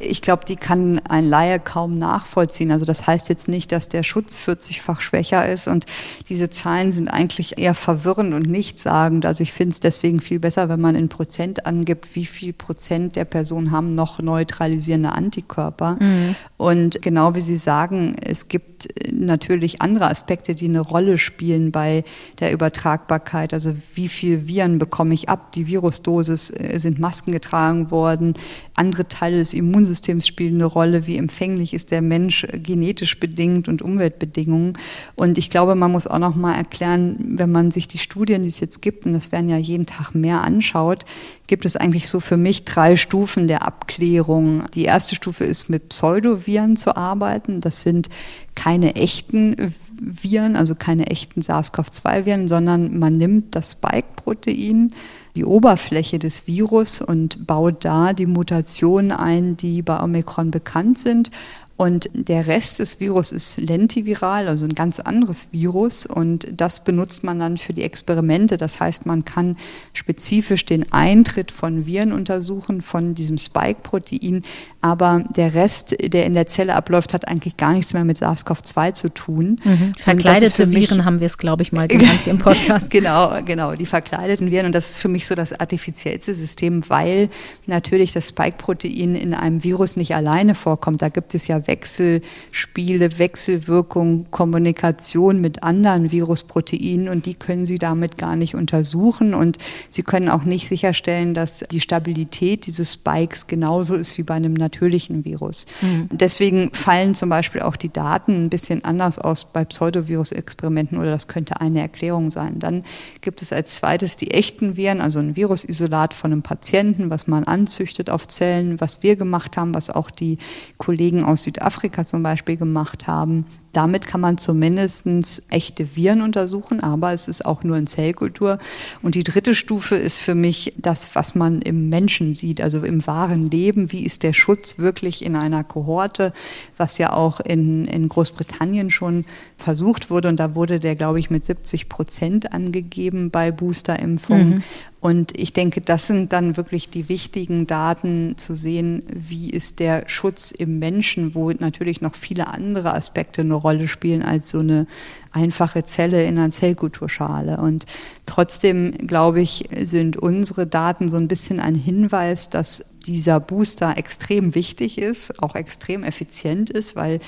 ich glaube, die kann ein Laie kaum nachvollziehen. Also das heißt jetzt nicht, dass der Schutz 40-fach schwächer ist und diese Zahlen sind eigentlich eher verwirrend und nichtssagend. Also ich finde es deswegen viel besser, wenn man in Prozent angibt, wie viel Prozent der Personen haben noch neutralisiert neutralisierende Antikörper. Mhm. Und genau wie Sie sagen, es gibt natürlich andere Aspekte, die eine Rolle spielen bei der Übertragbarkeit. Also wie viel Viren bekomme ich ab? Die Virusdosis äh, sind Masken getragen worden. Andere Teile des Immunsystems spielen eine Rolle. Wie empfänglich ist der Mensch genetisch bedingt und Umweltbedingungen? Und ich glaube, man muss auch noch mal erklären, wenn man sich die Studien, die es jetzt gibt, und das werden ja jeden Tag mehr anschaut, gibt es eigentlich so für mich drei Stufen der Abklärung. Die erste Stufe ist mit Pseudoviren zu arbeiten. Das sind keine echten Viren, also keine echten SARS-CoV-2-Viren, sondern man nimmt das Spike-Protein, die Oberfläche des Virus und baut da die Mutationen ein, die bei Omikron bekannt sind Und der Rest des Virus ist lentiviral, also ein ganz anderes Virus. Und das benutzt man dann für die Experimente. Das heißt, man kann spezifisch den Eintritt von Viren untersuchen, von diesem Spike-Protein. Aber der Rest, der in der Zelle abläuft, hat eigentlich gar nichts mehr mit SARS-CoV-2 zu tun. Mhm. Verkleidete Viren haben wir es, glaube ich, mal genannt hier im Podcast. genau, genau, die verkleideten Viren. Und das ist für mich so das artifiziellste System, weil natürlich das Spike-Protein in einem Virus nicht alleine vorkommt. Da gibt es ja Wechselspiele, Wechselwirkung, Kommunikation mit anderen Virusproteinen und die können Sie damit gar nicht untersuchen und Sie können auch nicht sicherstellen, dass die Stabilität dieses Spikes genauso ist wie bei einem natürlichen Virus. Mhm. Deswegen fallen zum Beispiel auch die Daten ein bisschen anders aus bei Pseudovirus-Experimenten oder das könnte eine Erklärung sein. Dann gibt es als zweites die echten Viren, also ein Virusisolat von einem Patienten, was man anzüchtet auf Zellen, was wir gemacht haben, was auch die Kollegen aus Südafrika Südafrika zum Beispiel gemacht haben. Damit kann man zumindest echte Viren untersuchen, aber es ist auch nur in Zellkultur. Und die dritte Stufe ist für mich das, was man im Menschen sieht, also im wahren Leben. Wie ist der Schutz wirklich in einer Kohorte, was ja auch in, in Großbritannien schon versucht wurde. Und da wurde der, glaube ich, mit 70 Prozent angegeben bei Boosterimpfungen. Mhm. Und ich denke, das sind dann wirklich die wichtigen Daten zu sehen, wie ist der Schutz im Menschen, wo natürlich noch viele andere Aspekte eine Rolle spielen als so eine einfache Zelle in einer Zellkulturschale. Und trotzdem, glaube ich, sind unsere Daten so ein bisschen ein Hinweis, dass dieser Booster extrem wichtig ist, auch extrem effizient ist, weil,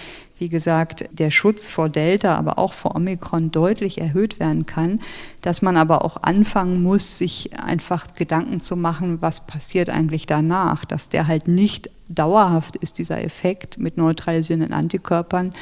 wie gesagt, der Schutz vor Delta, aber auch vor Omikron deutlich erhöht werden kann, dass man aber auch anfangen muss, sich einfach Gedanken zu machen, was passiert eigentlich danach, dass der halt nicht dauerhaft ist dieser Effekt mit neutralisierenden Antikörpern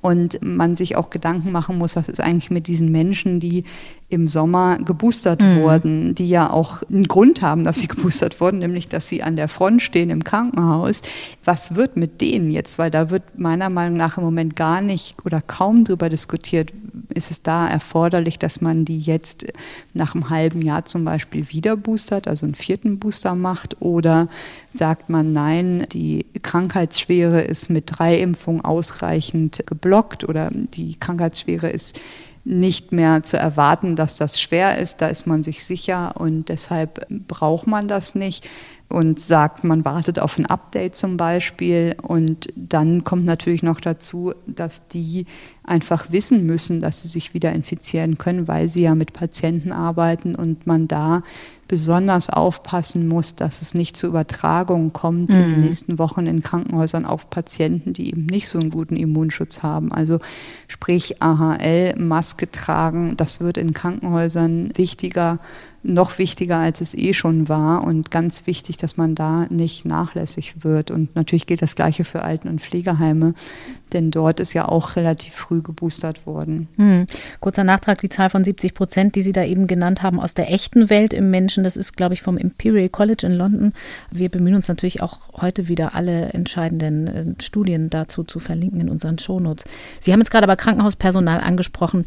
und man sich auch Gedanken machen muss, was ist eigentlich mit diesen Menschen, die im Sommer geboostert mhm. wurden, die ja auch einen Grund haben, dass sie geboostert wurden, nämlich dass sie an der Front stehen im Krankenhaus. Was wird mit denen jetzt? Weil da wird meiner Meinung nach im Moment gar nicht oder kaum drüber diskutiert. Ist es da erforderlich, dass man die jetzt nach einem halben Jahr zum Beispiel wieder boostert, also einen vierten Booster macht? Oder sagt man, nein, die Krankheitsschwere ist mit drei Impfungen ausreichend geblockt oder die Krankheitsschwere ist nicht mehr zu erwarten, dass das schwer ist. Da ist man sich sicher und deshalb braucht man das nicht und sagt, man wartet auf ein Update zum Beispiel. Und dann kommt natürlich noch dazu, dass die einfach wissen müssen, dass sie sich wieder infizieren können, weil sie ja mit Patienten arbeiten und man da besonders aufpassen muss, dass es nicht zu Übertragungen kommt mhm. in den mhm. nächsten Wochen in Krankenhäusern auf Patienten, die eben nicht so einen guten Immunschutz haben. Also sprich AHL, Maske tragen, das wird in Krankenhäusern wichtiger noch wichtiger, als es eh schon war und ganz wichtig, dass man da nicht nachlässig wird. Und natürlich gilt das Gleiche für Alten- und Pflegeheime, denn dort ist ja auch relativ früh geboostert worden. Hm. Kurzer Nachtrag, die Zahl von 70 Prozent, die Sie da eben genannt haben, aus der echten Welt im Menschen, das ist, glaube ich, vom Imperial College in London. Wir bemühen uns natürlich auch heute wieder alle entscheidenden äh, Studien dazu zu verlinken in unseren Shownotes. Sie haben jetzt gerade aber Krankenhauspersonal angesprochen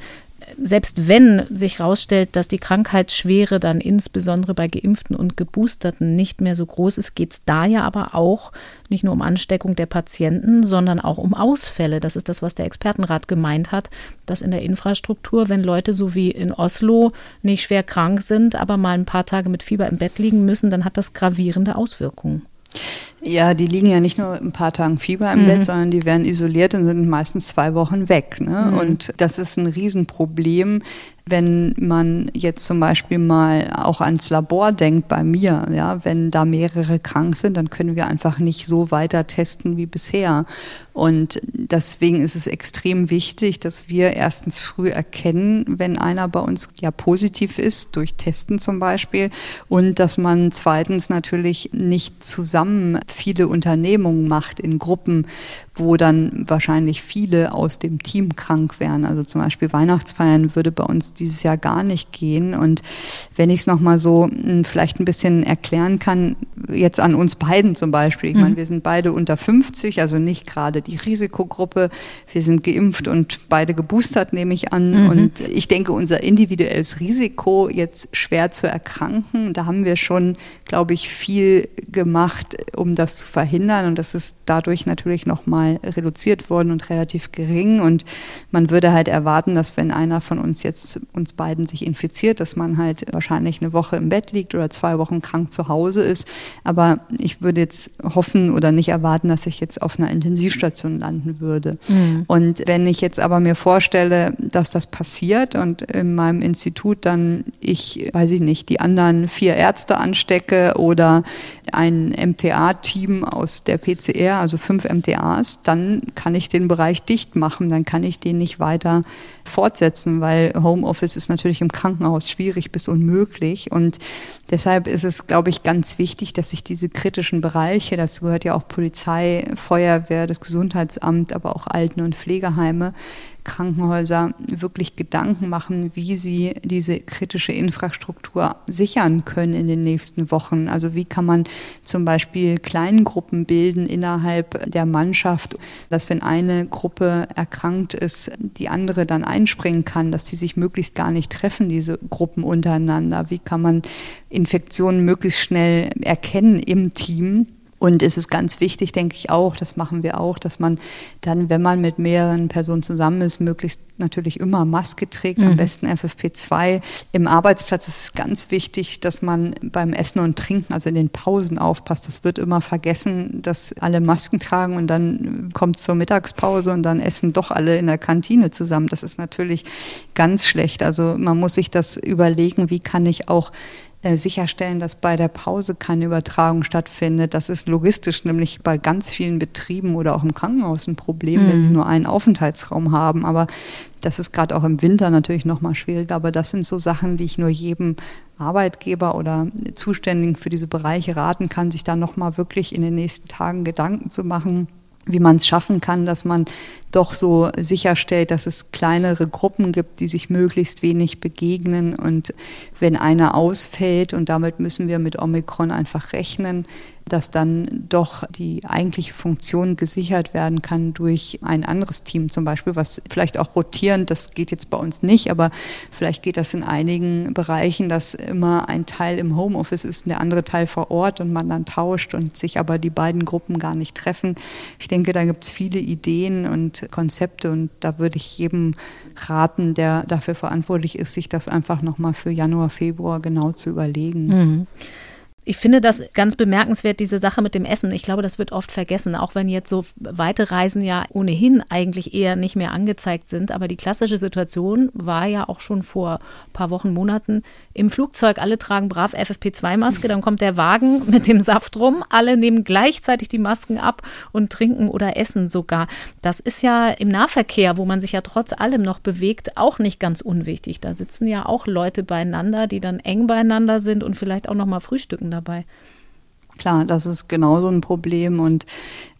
selbst wenn sich herausstellt, dass die Krankheitsschwere dann insbesondere bei Geimpften und Geboosterten nicht mehr so groß ist, geht es da ja aber auch nicht nur um Ansteckung der Patienten, sondern auch um Ausfälle. Das ist das, was der Expertenrat gemeint hat, dass in der Infrastruktur, wenn Leute so wie in Oslo nicht schwer krank sind, aber mal ein paar Tage mit Fieber im Bett liegen müssen, dann hat das gravierende Auswirkungen. Ja, die liegen ja nicht nur ein paar Tagen Fieber im mhm. Bett, sondern die werden isoliert und sind meistens zwei Wochen weg. Ne? Mhm. Und das ist ein Riesenproblem, wenn man jetzt zum Beispiel mal auch ans Labor denkt bei mir, ja, wenn da mehrere krank sind, dann können wir einfach nicht so weiter testen wie bisher. Und deswegen ist es extrem wichtig, dass wir erstens früh erkennen, wenn einer bei uns ja positiv ist, durch Testen zum Beispiel, und dass man zweitens natürlich nicht zusammen viele Unternehmungen macht in Gruppen, wo dann wahrscheinlich viele aus dem Team krank wären. Also zum Beispiel Weihnachtsfeiern würde bei uns dieses Jahr gar nicht gehen. Und wenn ich es nochmal so hm, vielleicht ein bisschen erklären kann, jetzt an uns beiden zum Beispiel. Ich mhm. meine, wir sind beide unter 50, also nicht gerade die Risikogruppe. Wir sind geimpft und beide geboostert, nehme ich an. Mhm. Und ich denke, unser individuelles Risiko, jetzt schwer zu erkranken, da haben wir schon, glaube ich, viel gemacht, um das zu verhindern. Und das ist dadurch natürlich nochmal reduziert worden und relativ gering. Und man würde halt erwarten, dass wenn einer von uns jetzt, uns beiden sich infiziert, dass man halt wahrscheinlich eine Woche im Bett liegt oder zwei Wochen krank zu Hause ist. Aber ich würde jetzt hoffen oder nicht erwarten, dass ich jetzt auf einer Intensivstation landen würde. Mhm. Und wenn ich jetzt aber mir vorstelle, dass das passiert und in meinem Institut dann ich, weiß ich nicht, die anderen vier Ärzte anstecke oder ein MTA-Team aus der PCR, also fünf MTAs, dann kann ich den Bereich dicht machen, dann kann ich den nicht weiter fortsetzen, weil Homeoffice ist natürlich im Krankenhaus schwierig bis unmöglich. Und deshalb ist es, glaube ich, ganz wichtig, dass sich diese kritischen Bereiche, das gehört ja auch Polizei, Feuerwehr, das Gesundheitsamt, aber auch Alten- und Pflegeheime, Krankenhäuser wirklich Gedanken machen, wie sie diese kritische Infrastruktur sichern können in den nächsten Wochen. Also wie kann man zum Beispiel Kleingruppen bilden innerhalb der Mannschaft, dass wenn eine Gruppe erkrankt ist, die andere dann einspringen kann, dass die sich möglichst gar nicht treffen, diese Gruppen untereinander. Wie kann man Infektionen möglichst schnell erkennen im Team? Und es ist ganz wichtig, denke ich auch, das machen wir auch, dass man dann, wenn man mit mehreren Personen zusammen ist, möglichst natürlich immer Maske trägt, mhm. am besten FFP2. Im Arbeitsplatz ist es ganz wichtig, dass man beim Essen und Trinken, also in den Pausen aufpasst. Das wird immer vergessen, dass alle Masken tragen und dann kommt es zur Mittagspause und dann essen doch alle in der Kantine zusammen. Das ist natürlich ganz schlecht. Also man muss sich das überlegen, wie kann ich auch sicherstellen, dass bei der Pause keine Übertragung stattfindet. Das ist logistisch nämlich bei ganz vielen Betrieben oder auch im Krankenhaus ein Problem, mhm. wenn sie nur einen Aufenthaltsraum haben. Aber das ist gerade auch im Winter natürlich noch mal schwieriger. Aber das sind so Sachen, die ich nur jedem Arbeitgeber oder Zuständigen für diese Bereiche raten kann, sich da noch mal wirklich in den nächsten Tagen Gedanken zu machen wie man es schaffen kann, dass man doch so sicherstellt, dass es kleinere Gruppen gibt, die sich möglichst wenig begegnen. Und wenn einer ausfällt, und damit müssen wir mit Omikron einfach rechnen, dass dann doch die eigentliche Funktion gesichert werden kann durch ein anderes Team zum Beispiel, was vielleicht auch rotierend, das geht jetzt bei uns nicht, aber vielleicht geht das in einigen Bereichen, dass immer ein Teil im Homeoffice ist und der andere Teil vor Ort und man dann tauscht und sich aber die beiden Gruppen gar nicht treffen. Ich denke, da gibt es viele Ideen und Konzepte und da würde ich jedem raten, der dafür verantwortlich ist, sich das einfach nochmal für Januar, Februar genau zu überlegen. Mhm. Ich finde das ganz bemerkenswert, diese Sache mit dem Essen. Ich glaube, das wird oft vergessen, auch wenn jetzt so weite Reisen ja ohnehin eigentlich eher nicht mehr angezeigt sind. Aber die klassische Situation war ja auch schon vor ein paar Wochen, Monaten im Flugzeug. Alle tragen brav FFP2-Maske, dann kommt der Wagen mit dem Saft rum. Alle nehmen gleichzeitig die Masken ab und trinken oder essen sogar. Das ist ja im Nahverkehr, wo man sich ja trotz allem noch bewegt, auch nicht ganz unwichtig. Da sitzen ja auch Leute beieinander, die dann eng beieinander sind und vielleicht auch noch mal frühstücken dabei. Klar, das ist genauso ein Problem und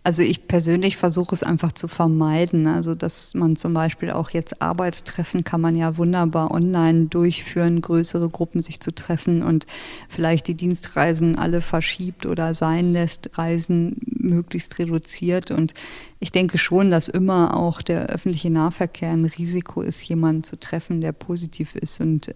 also ich persönlich versuche es einfach zu vermeiden. Also dass man zum Beispiel auch jetzt Arbeitstreffen kann man ja wunderbar online durchführen, größere Gruppen sich zu treffen und vielleicht die Dienstreisen alle verschiebt oder sein lässt, Reisen möglichst reduziert. Und ich denke schon, dass immer auch der öffentliche Nahverkehr ein Risiko ist, jemanden zu treffen, der positiv ist. Und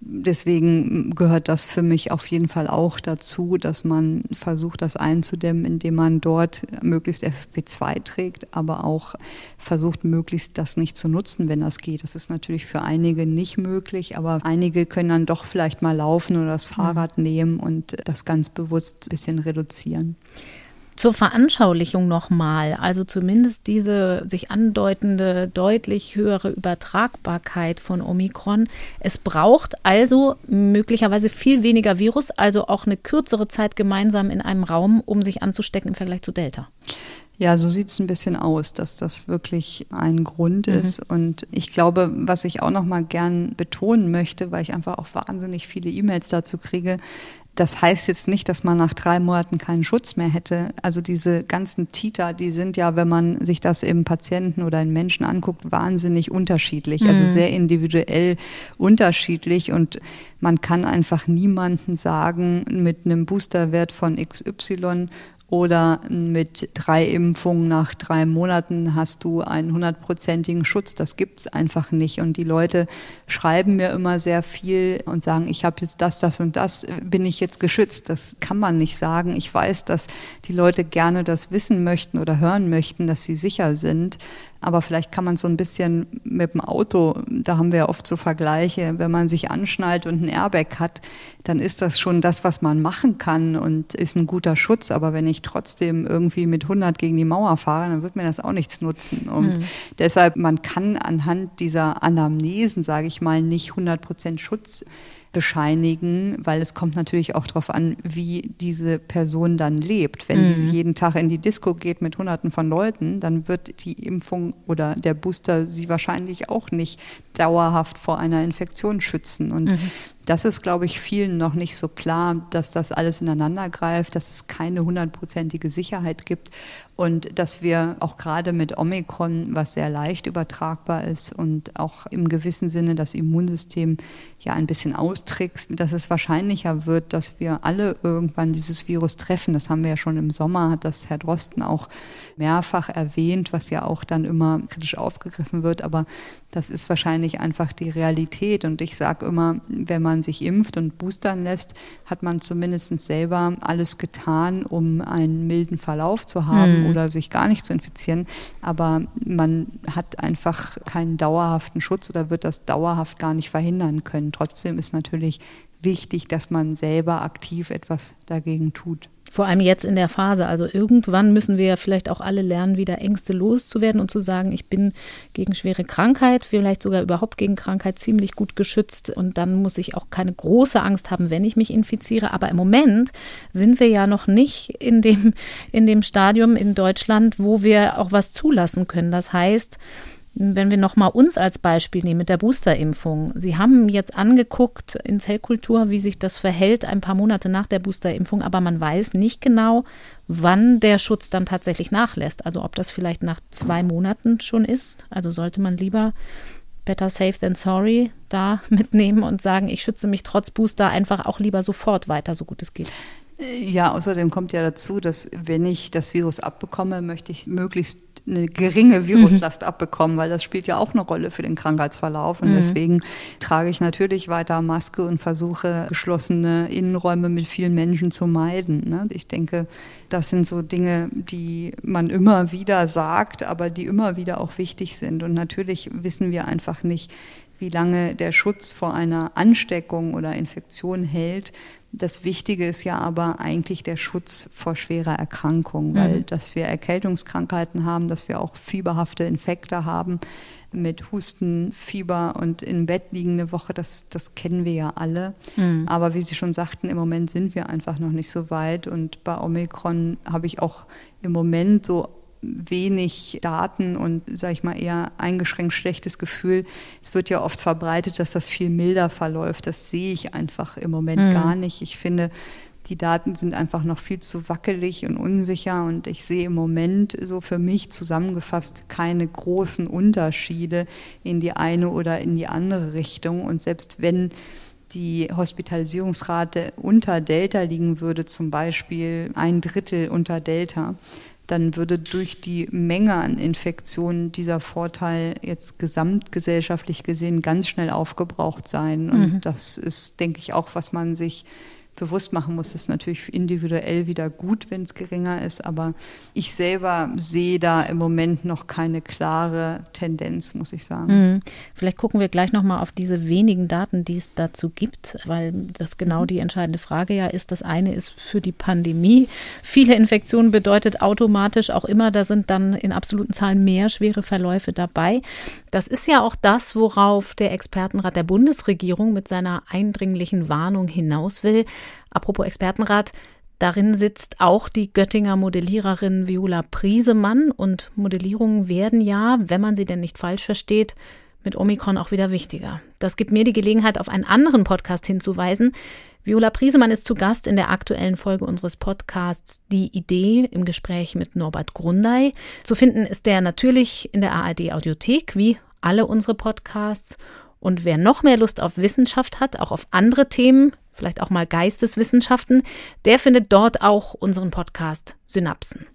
deswegen gehört das für mich auf jeden Fall auch dazu, dass man versucht, das einzudämmen, indem man dort möglichst FFP2 trägt, aber auch versucht, möglichst das nicht zu nutzen, wenn das geht. Das ist natürlich für einige nicht möglich, aber einige können dann doch vielleicht mal laufen oder das Fahrrad nehmen und das ganz bewusst ein bisschen reduzieren. Zur Veranschaulichung nochmal, also zumindest diese sich andeutende, deutlich höhere Übertragbarkeit von Omikron. Es braucht also möglicherweise viel weniger Virus, also auch eine kürzere Zeit gemeinsam in einem Raum, um sich anzustecken im Vergleich zu Delta. Ja, so sieht es ein bisschen aus, dass das wirklich ein Grund mhm. ist. Und ich glaube, was ich auch noch mal gern betonen möchte, weil ich einfach auch wahnsinnig viele E-Mails dazu kriege, das heißt jetzt nicht, dass man nach drei Monaten keinen Schutz mehr hätte. Also diese ganzen Titer, die sind ja, wenn man sich das im Patienten oder in Menschen anguckt, wahnsinnig unterschiedlich. Also mhm. Also sehr individuell unterschiedlich und man kann einfach niemanden sagen, mit einem Boosterwert von XY oder mit drei Impfungen nach drei Monaten hast du einen hundertprozentigen Schutz. Das gibt es einfach nicht. Und die Leute schreiben mir immer sehr viel und sagen, ich habe jetzt das, das und das, bin ich jetzt geschützt. Das kann man nicht sagen. Ich weiß, dass die Leute gerne das wissen möchten oder hören möchten, dass sie sicher sind. Aber vielleicht kann man so ein bisschen mit dem Auto, da haben wir ja oft so Vergleiche, wenn man sich anschnallt und ein Airbag hat, dann ist das schon das, was man machen kann und ist ein guter Schutz. Aber wenn ich trotzdem irgendwie mit 100 gegen die Mauer fahre, dann wird mir das auch nichts nutzen. Und mhm. deshalb, man kann anhand dieser Anamnesen, sage ich mal, nicht 100 Prozent Schutz bescheinigen, weil es kommt natürlich auch darauf an, wie diese Person dann lebt. Wenn mhm. sie jeden Tag in die Disco geht mit Hunderten von Leuten, dann wird die Impfung oder der Booster sie wahrscheinlich auch nicht dauerhaft vor einer Infektion schützen. Und mhm das ist, glaube ich, vielen noch nicht so klar, dass das alles ineinander greift, dass es keine hundertprozentige Sicherheit gibt und dass wir auch gerade mit Omikron, was sehr leicht übertragbar ist und auch im gewissen Sinne das Immunsystem ja ein bisschen austrickst, dass es wahrscheinlicher wird, dass wir alle irgendwann dieses Virus treffen. Das haben wir ja schon im Sommer, hat das Herr Drosten auch mehrfach erwähnt, was ja auch dann immer kritisch aufgegriffen wird. Aber das ist wahrscheinlich einfach die Realität. Und ich sage immer, wenn man sich impft und boostern lässt, hat man zumindest selber alles getan, um einen milden Verlauf zu haben mhm. oder sich gar nicht zu infizieren. Aber man hat einfach keinen dauerhaften Schutz oder wird das dauerhaft gar nicht verhindern können. Trotzdem ist natürlich wichtig, dass man selber aktiv etwas dagegen tut. Vor allem jetzt in der Phase. Also irgendwann müssen wir ja vielleicht auch alle lernen, wieder Ängste loszuwerden und zu sagen, ich bin gegen schwere Krankheit, vielleicht sogar überhaupt gegen Krankheit ziemlich gut geschützt. Und dann muss ich auch keine große Angst haben, wenn ich mich infiziere. Aber im Moment sind wir ja noch nicht in dem, in dem Stadium in Deutschland, wo wir auch was zulassen können. Das heißt, wenn wir nochmal uns als Beispiel nehmen mit der Boosterimpfung. Sie haben jetzt angeguckt in Zellkultur, wie sich das verhält ein paar Monate nach der Boosterimpfung, aber man weiß nicht genau, wann der Schutz dann tatsächlich nachlässt. Also ob das vielleicht nach zwei Monaten schon ist. Also sollte man lieber better safe than sorry da mitnehmen und sagen, ich schütze mich trotz Booster einfach auch lieber sofort weiter, so gut es geht. Ja, außerdem kommt ja dazu, dass wenn ich das Virus abbekomme, möchte ich möglichst eine geringe Viruslast mhm. abbekommen, weil das spielt ja auch eine Rolle für den Krankheitsverlauf. Und mhm. deswegen trage ich natürlich weiter Maske und versuche geschlossene Innenräume mit vielen Menschen zu meiden. Ne? Ich denke, das sind so Dinge, die man immer wieder sagt, aber die immer wieder auch wichtig sind. Und natürlich wissen wir einfach nicht, wie lange der Schutz vor einer Ansteckung oder Infektion hält. Das Wichtige ist ja aber eigentlich der Schutz vor schwerer Erkrankung, weil mhm. dass wir Erkältungskrankheiten haben, dass wir auch fieberhafte Infekte haben mit Husten, Fieber und in Bett liegen eine Woche, das, das kennen wir ja alle. Mhm. Aber wie Sie schon sagten, im Moment sind wir einfach noch nicht so weit. Und bei Omikron habe ich auch im Moment so wenig Daten und, sage ich mal, eher eingeschränkt schlechtes Gefühl. Es wird ja oft verbreitet, dass das viel milder verläuft. Das sehe ich einfach im Moment mhm. gar nicht. Ich finde, die Daten sind einfach noch viel zu wackelig und unsicher und ich sehe im Moment so für mich zusammengefasst keine großen Unterschiede in die eine oder in die andere Richtung. Und selbst wenn die Hospitalisierungsrate unter Delta liegen würde, zum Beispiel ein Drittel unter Delta, dann würde durch die Menge an Infektionen dieser Vorteil jetzt gesamtgesellschaftlich gesehen ganz schnell aufgebraucht sein. Und mhm. das ist, denke ich, auch, was man sich bewusst machen muss. Ist natürlich individuell wieder gut, wenn es geringer ist, aber ich selber sehe da im Moment noch keine klare Tendenz, muss ich sagen. Mhm. Vielleicht gucken wir gleich nochmal auf diese wenigen Daten, die es dazu gibt, weil das genau die entscheidende Frage ja ist. Das eine ist für die Pandemie. Viele Infektionen bedeutet automatisch auch immer, da sind dann in absoluten Zahlen mehr schwere Verläufe dabei. Das ist ja auch das, worauf der Expertenrat der Bundesregierung mit seiner eindringlichen Warnung hinaus will. Apropos Expertenrat, darin sitzt auch die Göttinger Modelliererin Viola Priesemann und Modellierungen werden ja, wenn man sie denn nicht falsch versteht, mit Omikron auch wieder wichtiger. Das gibt mir die Gelegenheit, auf einen anderen Podcast hinzuweisen. Viola Priesemann ist zu Gast in der aktuellen Folge unseres Podcasts Die Idee im Gespräch mit Norbert Grundei. Zu finden ist der natürlich in der ARD Audiothek, wie alle unsere Podcasts. Und wer noch mehr Lust auf Wissenschaft hat, auch auf andere Themen, vielleicht auch mal Geisteswissenschaften, der findet dort auch unseren Podcast Synapsen.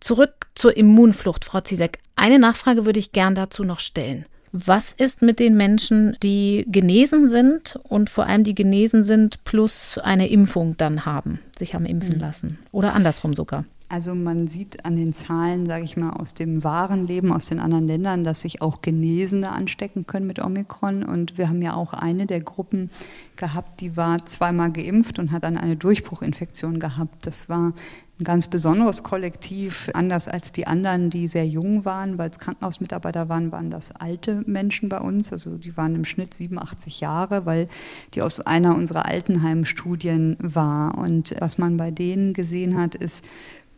Zurück zur Immunflucht, Frau Zizek. Eine Nachfrage würde ich gern dazu noch stellen. Was ist mit den Menschen, die genesen sind und vor allem die genesen sind plus eine Impfung dann haben, sich haben impfen mhm. lassen oder andersrum sogar? Also man sieht an den Zahlen, sage ich mal, aus dem wahren Leben, aus den anderen Ländern, dass sich auch Genesene anstecken können mit Omikron. Und wir haben ja auch eine der Gruppen gehabt, die war zweimal geimpft und hat dann eine Durchbruchinfektion gehabt. Das war ein ganz besonderes Kollektiv, anders als die anderen, die sehr jung waren, weil es Krankenhausmitarbeiter waren, waren das alte Menschen bei uns. Also die waren im Schnitt 87 Jahre, weil die aus einer unserer Altenheimstudien war. Und was man bei denen gesehen hat, ist,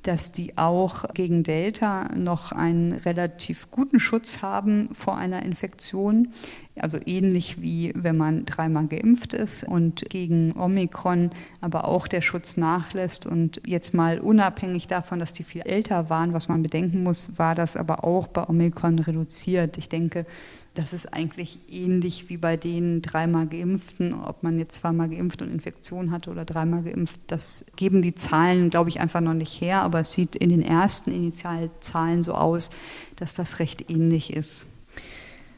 dass die auch gegen Delta noch einen relativ guten Schutz haben vor einer Infektion. Also ähnlich wie wenn man dreimal geimpft ist und gegen Omikron aber auch der Schutz nachlässt. Und jetzt mal unabhängig davon, dass die viel älter waren, was man bedenken muss, war das aber auch bei Omikron reduziert. Ich denke, das ist eigentlich ähnlich wie bei den dreimal Geimpften, ob man jetzt zweimal geimpft und Infektion hatte oder dreimal geimpft. Das geben die Zahlen, glaube ich, einfach noch nicht her, aber es sieht in den ersten Initialzahlen so aus, dass das recht ähnlich ist.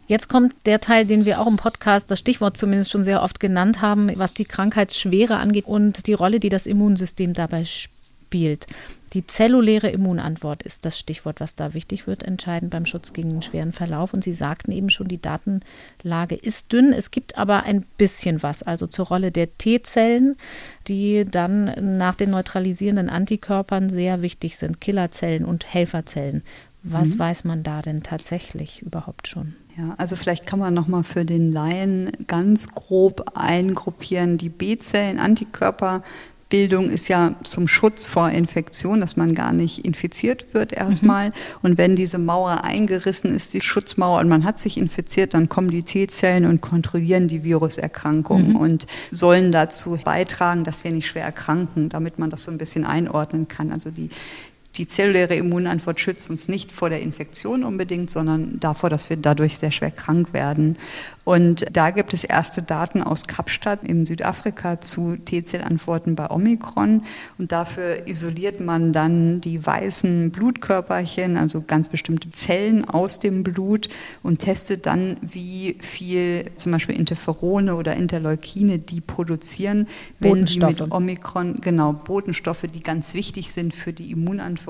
Jetzt kommt der Teil, den wir auch im Podcast, das Stichwort zumindest schon sehr oft genannt haben, was die Krankheitsschwere angeht und die Rolle, die das Immunsystem dabei spielt. Die zelluläre Immunantwort ist das Stichwort, was da wichtig wird, entscheidend beim Schutz gegen einen schweren Verlauf. Und Sie sagten eben schon, die Datenlage ist dünn. Es gibt aber ein bisschen was, also zur Rolle der T-Zellen, die dann nach den neutralisierenden Antikörpern sehr wichtig sind, Killerzellen und Helferzellen. Was mhm. weiß man da denn tatsächlich überhaupt schon? Ja, also vielleicht kann man noch mal für den Laien ganz grob eingruppieren. Die B-Zellen, Antikörper Bildung ist ja zum Schutz vor Infektion, dass man gar nicht infiziert wird erstmal. Mhm. Und wenn diese Mauer eingerissen ist, die Schutzmauer, und man hat sich infiziert, dann kommen die T-Zellen und kontrollieren die Viruserkrankung mhm. und sollen dazu beitragen, dass wir nicht schwer erkranken, damit man das so ein bisschen einordnen kann. Also die die zelluläre Immunantwort schützt uns nicht vor der Infektion unbedingt, sondern davor, dass wir dadurch sehr schwer krank werden. Und da gibt es erste Daten aus Kapstadt in Südafrika zu T-Zellantworten bei Omikron. Und dafür isoliert man dann die weißen Blutkörperchen, also ganz bestimmte Zellen aus dem Blut und testet dann, wie viel zum Beispiel Interferone oder Interleukine die produzieren, wenn sie mit Omikron, genau, Botenstoffe, die ganz wichtig sind für die Immunantwort,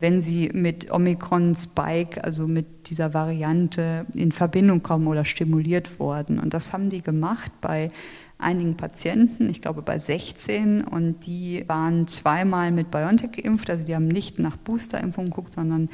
wenn sie mit Omikron Spike, also mit dieser Variante in Verbindung kommen oder stimuliert worden. Und das haben die gemacht bei einigen Patienten, ich glaube bei 16, und die waren zweimal mit BioNTech geimpft, also die haben nicht nach Boosterimpfung geguckt, sondern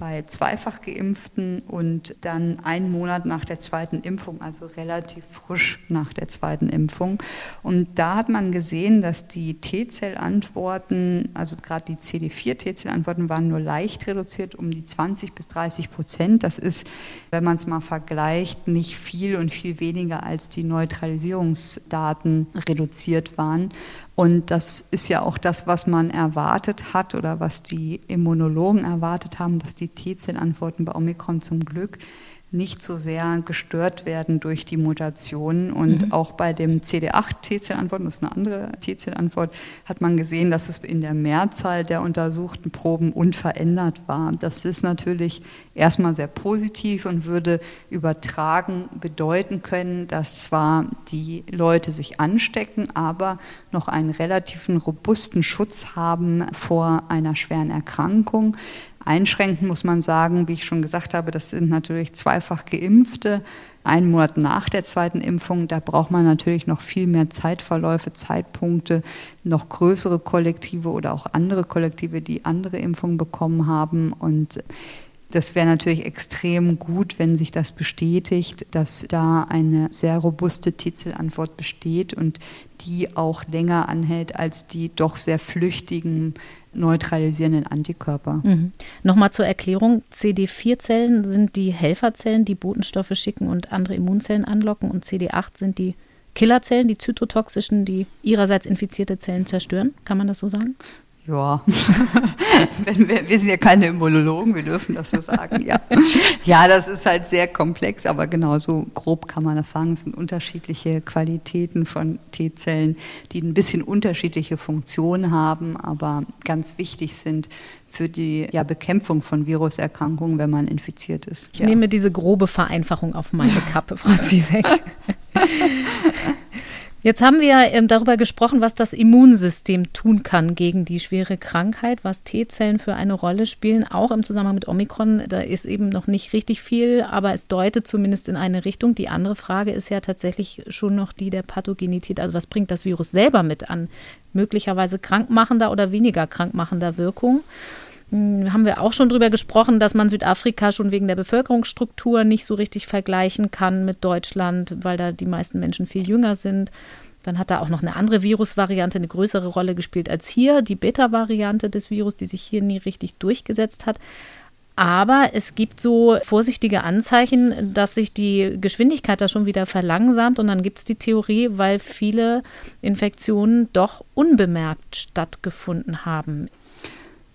bei zweifach geimpften und dann einen Monat nach der zweiten Impfung, also relativ frisch nach der zweiten Impfung. Und da hat man gesehen, dass die T-Zellantworten, also gerade die CD4-T-Zellantworten waren nur leicht reduziert um die 20 bis 30 Prozent. Das ist, wenn man es mal vergleicht, nicht viel und viel weniger als die Neutralisierungsdaten reduziert waren. Und das ist ja auch das, was man erwartet hat oder was die Immunologen erwartet haben, dass die T-Zellantworten bei Omikron zum Glück nicht so sehr gestört werden durch die Mutationen. Und mhm. auch bei dem CD8-T-Zellantwort, das ist eine andere T-Zellantwort, hat man gesehen, dass es in der Mehrzahl der untersuchten Proben unverändert war. Das ist natürlich erstmal sehr positiv und würde übertragen bedeuten können, dass zwar die Leute sich anstecken, aber noch einen relativen robusten Schutz haben vor einer schweren Erkrankung. Einschränken muss man sagen, wie ich schon gesagt habe, das sind natürlich zweifach geimpfte. Einen Monat nach der zweiten Impfung, da braucht man natürlich noch viel mehr Zeitverläufe, Zeitpunkte, noch größere Kollektive oder auch andere Kollektive, die andere Impfungen bekommen haben. Und das wäre natürlich extrem gut, wenn sich das bestätigt, dass da eine sehr robuste T-Zellantwort besteht und die auch länger anhält als die doch sehr flüchtigen neutralisierenden Antikörper. Mhm. Nochmal zur Erklärung, CD4-Zellen sind die Helferzellen, die Botenstoffe schicken und andere Immunzellen anlocken und CD8 sind die Killerzellen, die zytotoxischen, die ihrerseits infizierte Zellen zerstören. Kann man das so sagen? Ja, wir, wir, sind ja keine Immunologen, wir dürfen das so sagen. Ja. ja, das ist halt sehr komplex, aber genau so grob kann man das sagen. Es sind unterschiedliche Qualitäten von T-Zellen, die ein bisschen unterschiedliche Funktionen haben, aber ganz wichtig sind für die ja, Bekämpfung von Viruserkrankungen, wenn man infiziert ist. Ich ja. nehme diese grobe Vereinfachung auf meine Kappe, Frau Zizek. Jetzt haben wir ähm, darüber gesprochen, was das Immunsystem tun kann gegen die schwere Krankheit, was T-Zellen für eine Rolle spielen, auch im Zusammenhang mit Omikron. Da ist eben noch nicht richtig viel, aber es deutet zumindest in eine Richtung. Die andere Frage ist ja tatsächlich schon noch die der Pathogenität. Also was bringt das Virus selber mit an möglicherweise krankmachender oder weniger krankmachender Wirkung? Hm, haben wir auch schon drüber gesprochen, dass man Südafrika schon wegen der Bevölkerungsstruktur nicht so richtig vergleichen kann mit Deutschland, weil da die meisten Menschen viel jünger sind. Dann hat da auch noch eine andere Virusvariante eine größere Rolle gespielt als hier, die Beta-Variante des Virus, die sich hier nie richtig durchgesetzt hat. Aber es gibt so vorsichtige Anzeichen, dass sich die Geschwindigkeit da schon wieder verlangsamt. Und dann gibt es die Theorie, weil viele Infektionen doch unbemerkt stattgefunden haben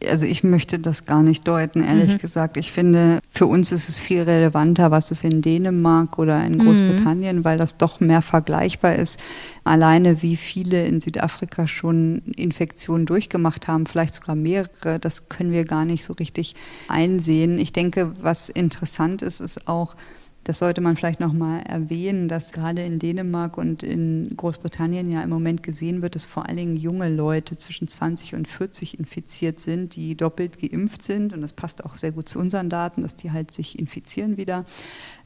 also ich möchte das gar nicht deuten, ehrlich mhm. gesagt. Ich finde, für uns ist es viel relevanter, was ist in Dänemark oder in Großbritannien, mhm. weil das doch mehr vergleichbar ist. Alleine wie viele in Südafrika schon Infektionen durchgemacht haben, vielleicht sogar mehrere, das können wir gar nicht so richtig einsehen. Ich denke, was interessant ist, ist auch, das sollte man vielleicht noch mal erwähnen, dass gerade in Dänemark und in Großbritannien ja im Moment gesehen wird, dass vor allen Dingen junge Leute zwischen 20 und 40 infiziert sind, die doppelt geimpft sind. Und das passt auch sehr gut zu unseren Daten, dass die halt sich infizieren wieder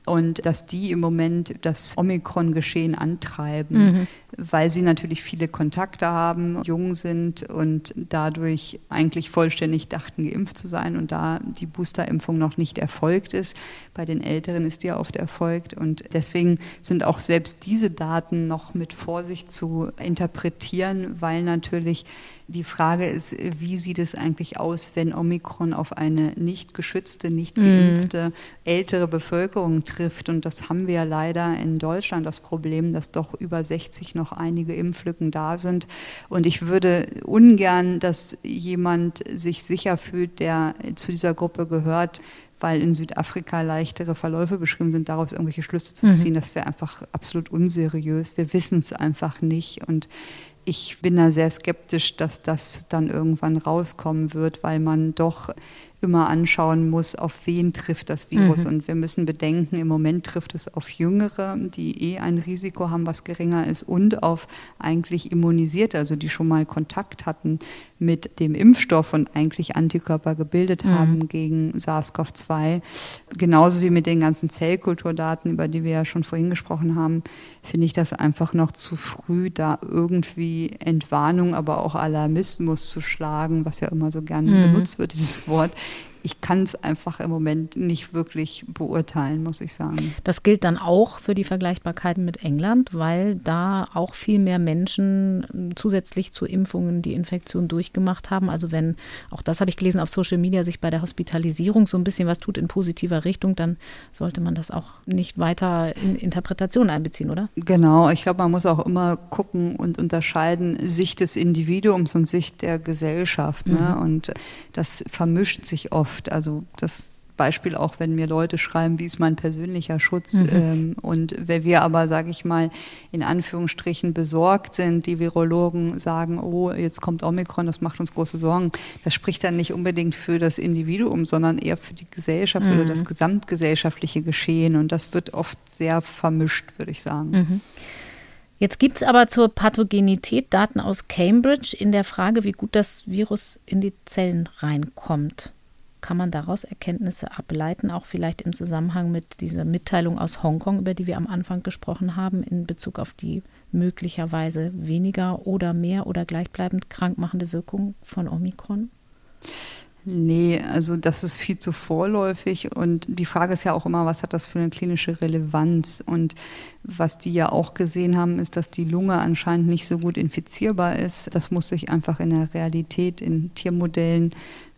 und dass die im Moment das Omikron-Geschehen antreiben, mhm. weil sie natürlich viele Kontakte haben, jung sind und dadurch eigentlich vollständig dachten, geimpft zu sein und da die Boosterimpfung noch nicht erfolgt ist. Bei den Älteren ist die ja oft erfolgt und deswegen sind auch selbst diese Daten noch mit Vorsicht zu interpretieren, weil natürlich die Frage ist, wie sieht es eigentlich aus, wenn Omikron auf eine nicht geschützte, nicht mhm. geimpfte, ältere Bevölkerung trifft? Und das haben wir ja leider in Deutschland das Problem, dass doch über 60 noch einige Impflücken da sind. Und ich würde ungern, dass jemand sich sicher fühlt, der zu dieser Gruppe gehört, weil in Südafrika leichtere Verläufe beschrieben sind, daraus irgendwelche Schlüsse zu mhm. ziehen. Mhm. Das wäre einfach absolut unseriös. Wir wissen es einfach nicht. Und ich bin da sehr skeptisch, dass das dann irgendwann rauskommen wird, weil man doch immer anschauen muss, auf wen trifft das Virus. Mhm. Und wir müssen bedenken, im Moment trifft es auf Jüngere, die eh ein Risiko haben, was geringer ist, und auf eigentlich Immunisierte, also die schon mal Kontakt hatten mit dem Impfstoff und eigentlich Antikörper gebildet mhm. haben gegen SARS-CoV-2. Genauso wie mit den ganzen Zellkulturdaten, über die wir ja schon vorhin gesprochen haben, finde ich das einfach noch zu früh, da irgendwie Entwarnung, aber auch Alarmismus zu schlagen, was ja immer so gerne mhm. benutzt wird, dieses Wort ich kann es einfach im Moment nicht wirklich beurteilen, muss ich sagen. Das gilt dann auch für die Vergleichbarkeit mit England, weil da auch viel mehr Menschen ähm, zusätzlich zu Impfungen die Infektion durchgemacht haben. Also wenn, auch das habe ich gelesen auf Social Media, sich bei der Hospitalisierung so ein bisschen was tut in positiver Richtung, dann sollte man das auch nicht weiter in Interpretation einbeziehen, oder? Genau, ich glaube, man muss auch immer gucken und unterscheiden Sicht des Individuums und Sicht der Gesellschaft. Ne? Mhm. Und das vermischt sich oft oft. Also das Beispiel auch, wenn mir Leute schreiben, wie ist mein persönlicher Schutz. Mhm. Ähm, und wenn wir aber, sage ich mal, in Anführungsstrichen besorgt sind, die Virologen sagen, oh, jetzt kommt Omikron, das macht uns große Sorgen. Das spricht dann nicht unbedingt für das Individuum, sondern eher für die Gesellschaft mhm. oder das gesamtgesellschaftliche Geschehen. Und das wird oft sehr vermischt, würde ich sagen. Mhm. Jetzt gibt es aber zur Pathogenität Daten aus Cambridge in der Frage, wie gut das Virus in die Zellen reinkommt. Kann man daraus Erkenntnisse ableiten, auch vielleicht im Zusammenhang mit dieser Mitteilung aus Hongkong, über die wir am Anfang gesprochen haben, in Bezug auf die möglicherweise weniger oder mehr oder gleichbleibend krankmachende Wirkung von Omikron? Nee, also das ist viel zu vorläufig und die Frage ist ja auch immer, was hat das für eine klinische Relevanz? Und was die ja auch gesehen haben, ist, dass die Lunge anscheinend nicht so gut infizierbar ist. Das muss sich einfach in der Realität, in Tiermodellen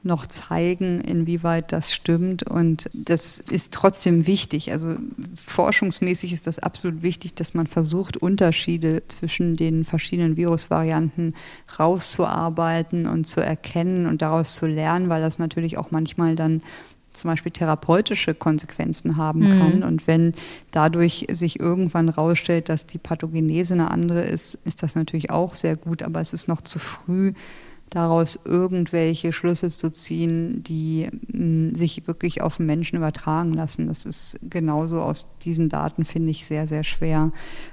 noch zeigen, inwieweit das stimmt. Und das ist trotzdem wichtig. Also forschungsmäßig ist das absolut wichtig, dass man versucht, Unterschiede zwischen den verschiedenen Virusvarianten rauszuarbeiten und zu erkennen und daraus zu lernen, weil das natürlich auch manchmal dann zum Beispiel therapeutische Konsequenzen haben mhm. kann. Und wenn dadurch sich irgendwann rausstellt, dass die Pathogenese eine andere ist, ist das natürlich auch sehr gut, aber es ist noch zu früh, daraus irgendwelche Schlüsse zu ziehen, die mh, sich wirklich auf Menschen übertragen lassen. Das ist genauso aus diesen Daten, finde ich, sehr, sehr schwer.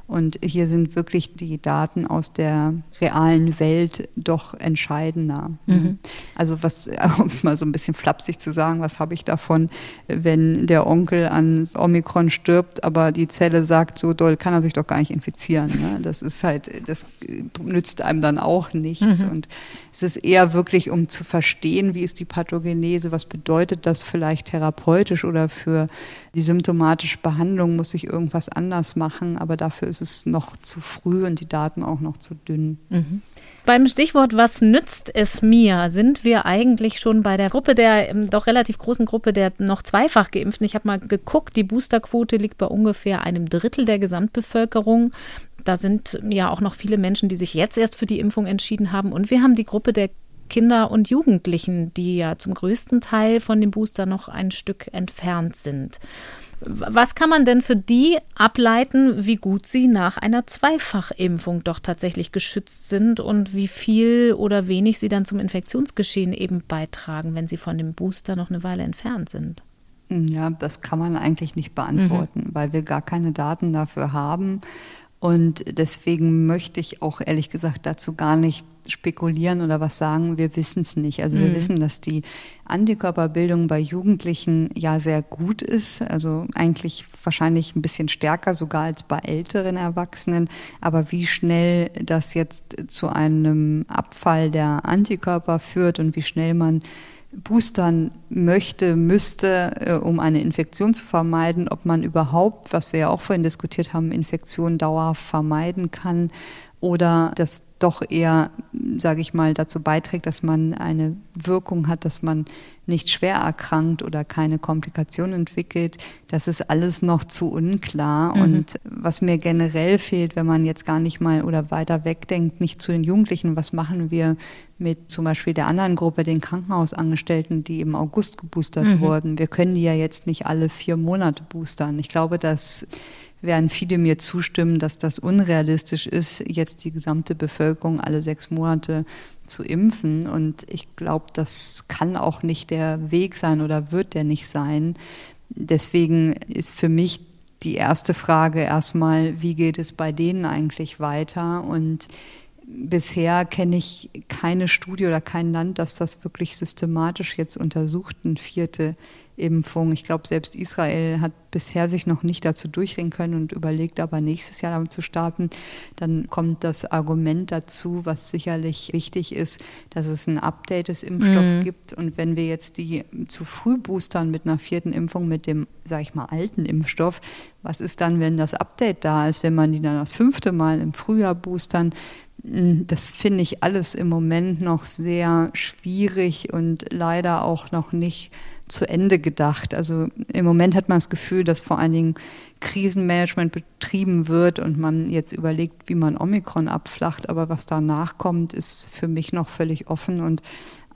Und hier sind wirklich die Daten aus der realen Welt doch entscheidender. Mhm. Also was, um es mal so ein bisschen flapsig zu sagen, was habe ich davon, wenn der Onkel an Omikron stirbt, aber die Zelle sagt, so doll kann er sich doch gar nicht infizieren. Ne? Das ist halt, das nützt einem dann auch nichts. Mhm. Und es ist eher wirklich, um zu verstehen, wie ist die Pathogenese, was bedeutet das vielleicht therapeutisch oder für die symptomatische Behandlung muss ich irgendwas anders machen, aber dafür ist es noch zu früh und die Daten auch noch zu dünn. Mhm. Beim Stichwort, was nützt es mir, sind wir eigentlich schon bei der Gruppe der ähm, doch relativ großen Gruppe der noch zweifach geimpften. Ich habe mal geguckt, die Boosterquote liegt bei ungefähr einem Drittel der Gesamtbevölkerung. Da sind ja auch noch viele Menschen, die sich jetzt erst für die Impfung entschieden haben. Und wir haben die Gruppe der Kinder und Jugendlichen, die ja zum größten Teil von dem Booster noch ein Stück entfernt sind. Was kann man denn für die ableiten, wie gut sie nach einer Zweifachimpfung doch tatsächlich geschützt sind und wie viel oder wenig sie dann zum Infektionsgeschehen eben beitragen, wenn sie von dem Booster noch eine Weile entfernt sind? Ja, das kann man eigentlich nicht beantworten, mhm. weil wir gar keine Daten dafür haben. Und deswegen möchte ich auch ehrlich gesagt dazu gar nicht spekulieren oder was sagen. Wir wissen es nicht. Also wir mhm. wissen, dass die Antikörperbildung bei Jugendlichen ja sehr gut ist. Also eigentlich wahrscheinlich ein bisschen stärker sogar als bei älteren Erwachsenen. Aber wie schnell das jetzt zu einem Abfall der Antikörper führt und wie schnell man boostern möchte, müsste, äh, um eine Infektion zu vermeiden, ob man überhaupt, was wir ja auch vorhin diskutiert haben, Infektionen dauerhaft vermeiden kann oder das doch eher, sage ich mal, dazu beiträgt, dass man eine Wirkung hat, dass man nicht schwer erkrankt oder keine Komplikationen entwickelt. Das ist alles noch zu unklar. Mhm. Und was mir generell fehlt, wenn man jetzt gar nicht mal oder weiter wegdenkt, nicht zu den Jugendlichen, was machen wir mit zum Beispiel der anderen Gruppe, den Krankenhausangestellten, die im August geboostert mhm. wurden. Wir können die ja jetzt nicht alle vier Monate boostern. Ich glaube, dass werden viele mir zustimmen, dass das unrealistisch ist, jetzt die gesamte Bevölkerung alle sechs Monate zu impfen. Und ich glaube, das kann auch nicht der Weg sein oder wird der nicht sein. Deswegen ist für mich die erste Frage erstmal, wie geht es bei denen eigentlich weiter? Und bisher kenne ich keine Studie oder kein Land, das das wirklich systematisch jetzt untersucht, eine vierte Impfung. Ich glaube, selbst Israel hat bisher sich noch nicht dazu durchringen können und überlegt aber nächstes Jahr damit zu starten. Dann kommt das Argument dazu, was sicherlich wichtig ist, dass es ein Update des Impfstoffs mhm. gibt. Und wenn wir jetzt die zu früh boostern mit einer vierten Impfung mit dem, sage ich mal, alten Impfstoff, was ist dann, wenn das Update da ist, wenn man die dann das fünfte Mal im Frühjahr boostern? Hm, das finde ich alles im Moment noch sehr schwierig und leider auch noch nicht zu Ende gedacht. Also im Moment hat man das Gefühl, dass vor allen Dingen Krisenmanagement betrieben wird und man jetzt überlegt, wie man Omikron abflacht. Aber was danach kommt, ist für mich noch völlig offen. Und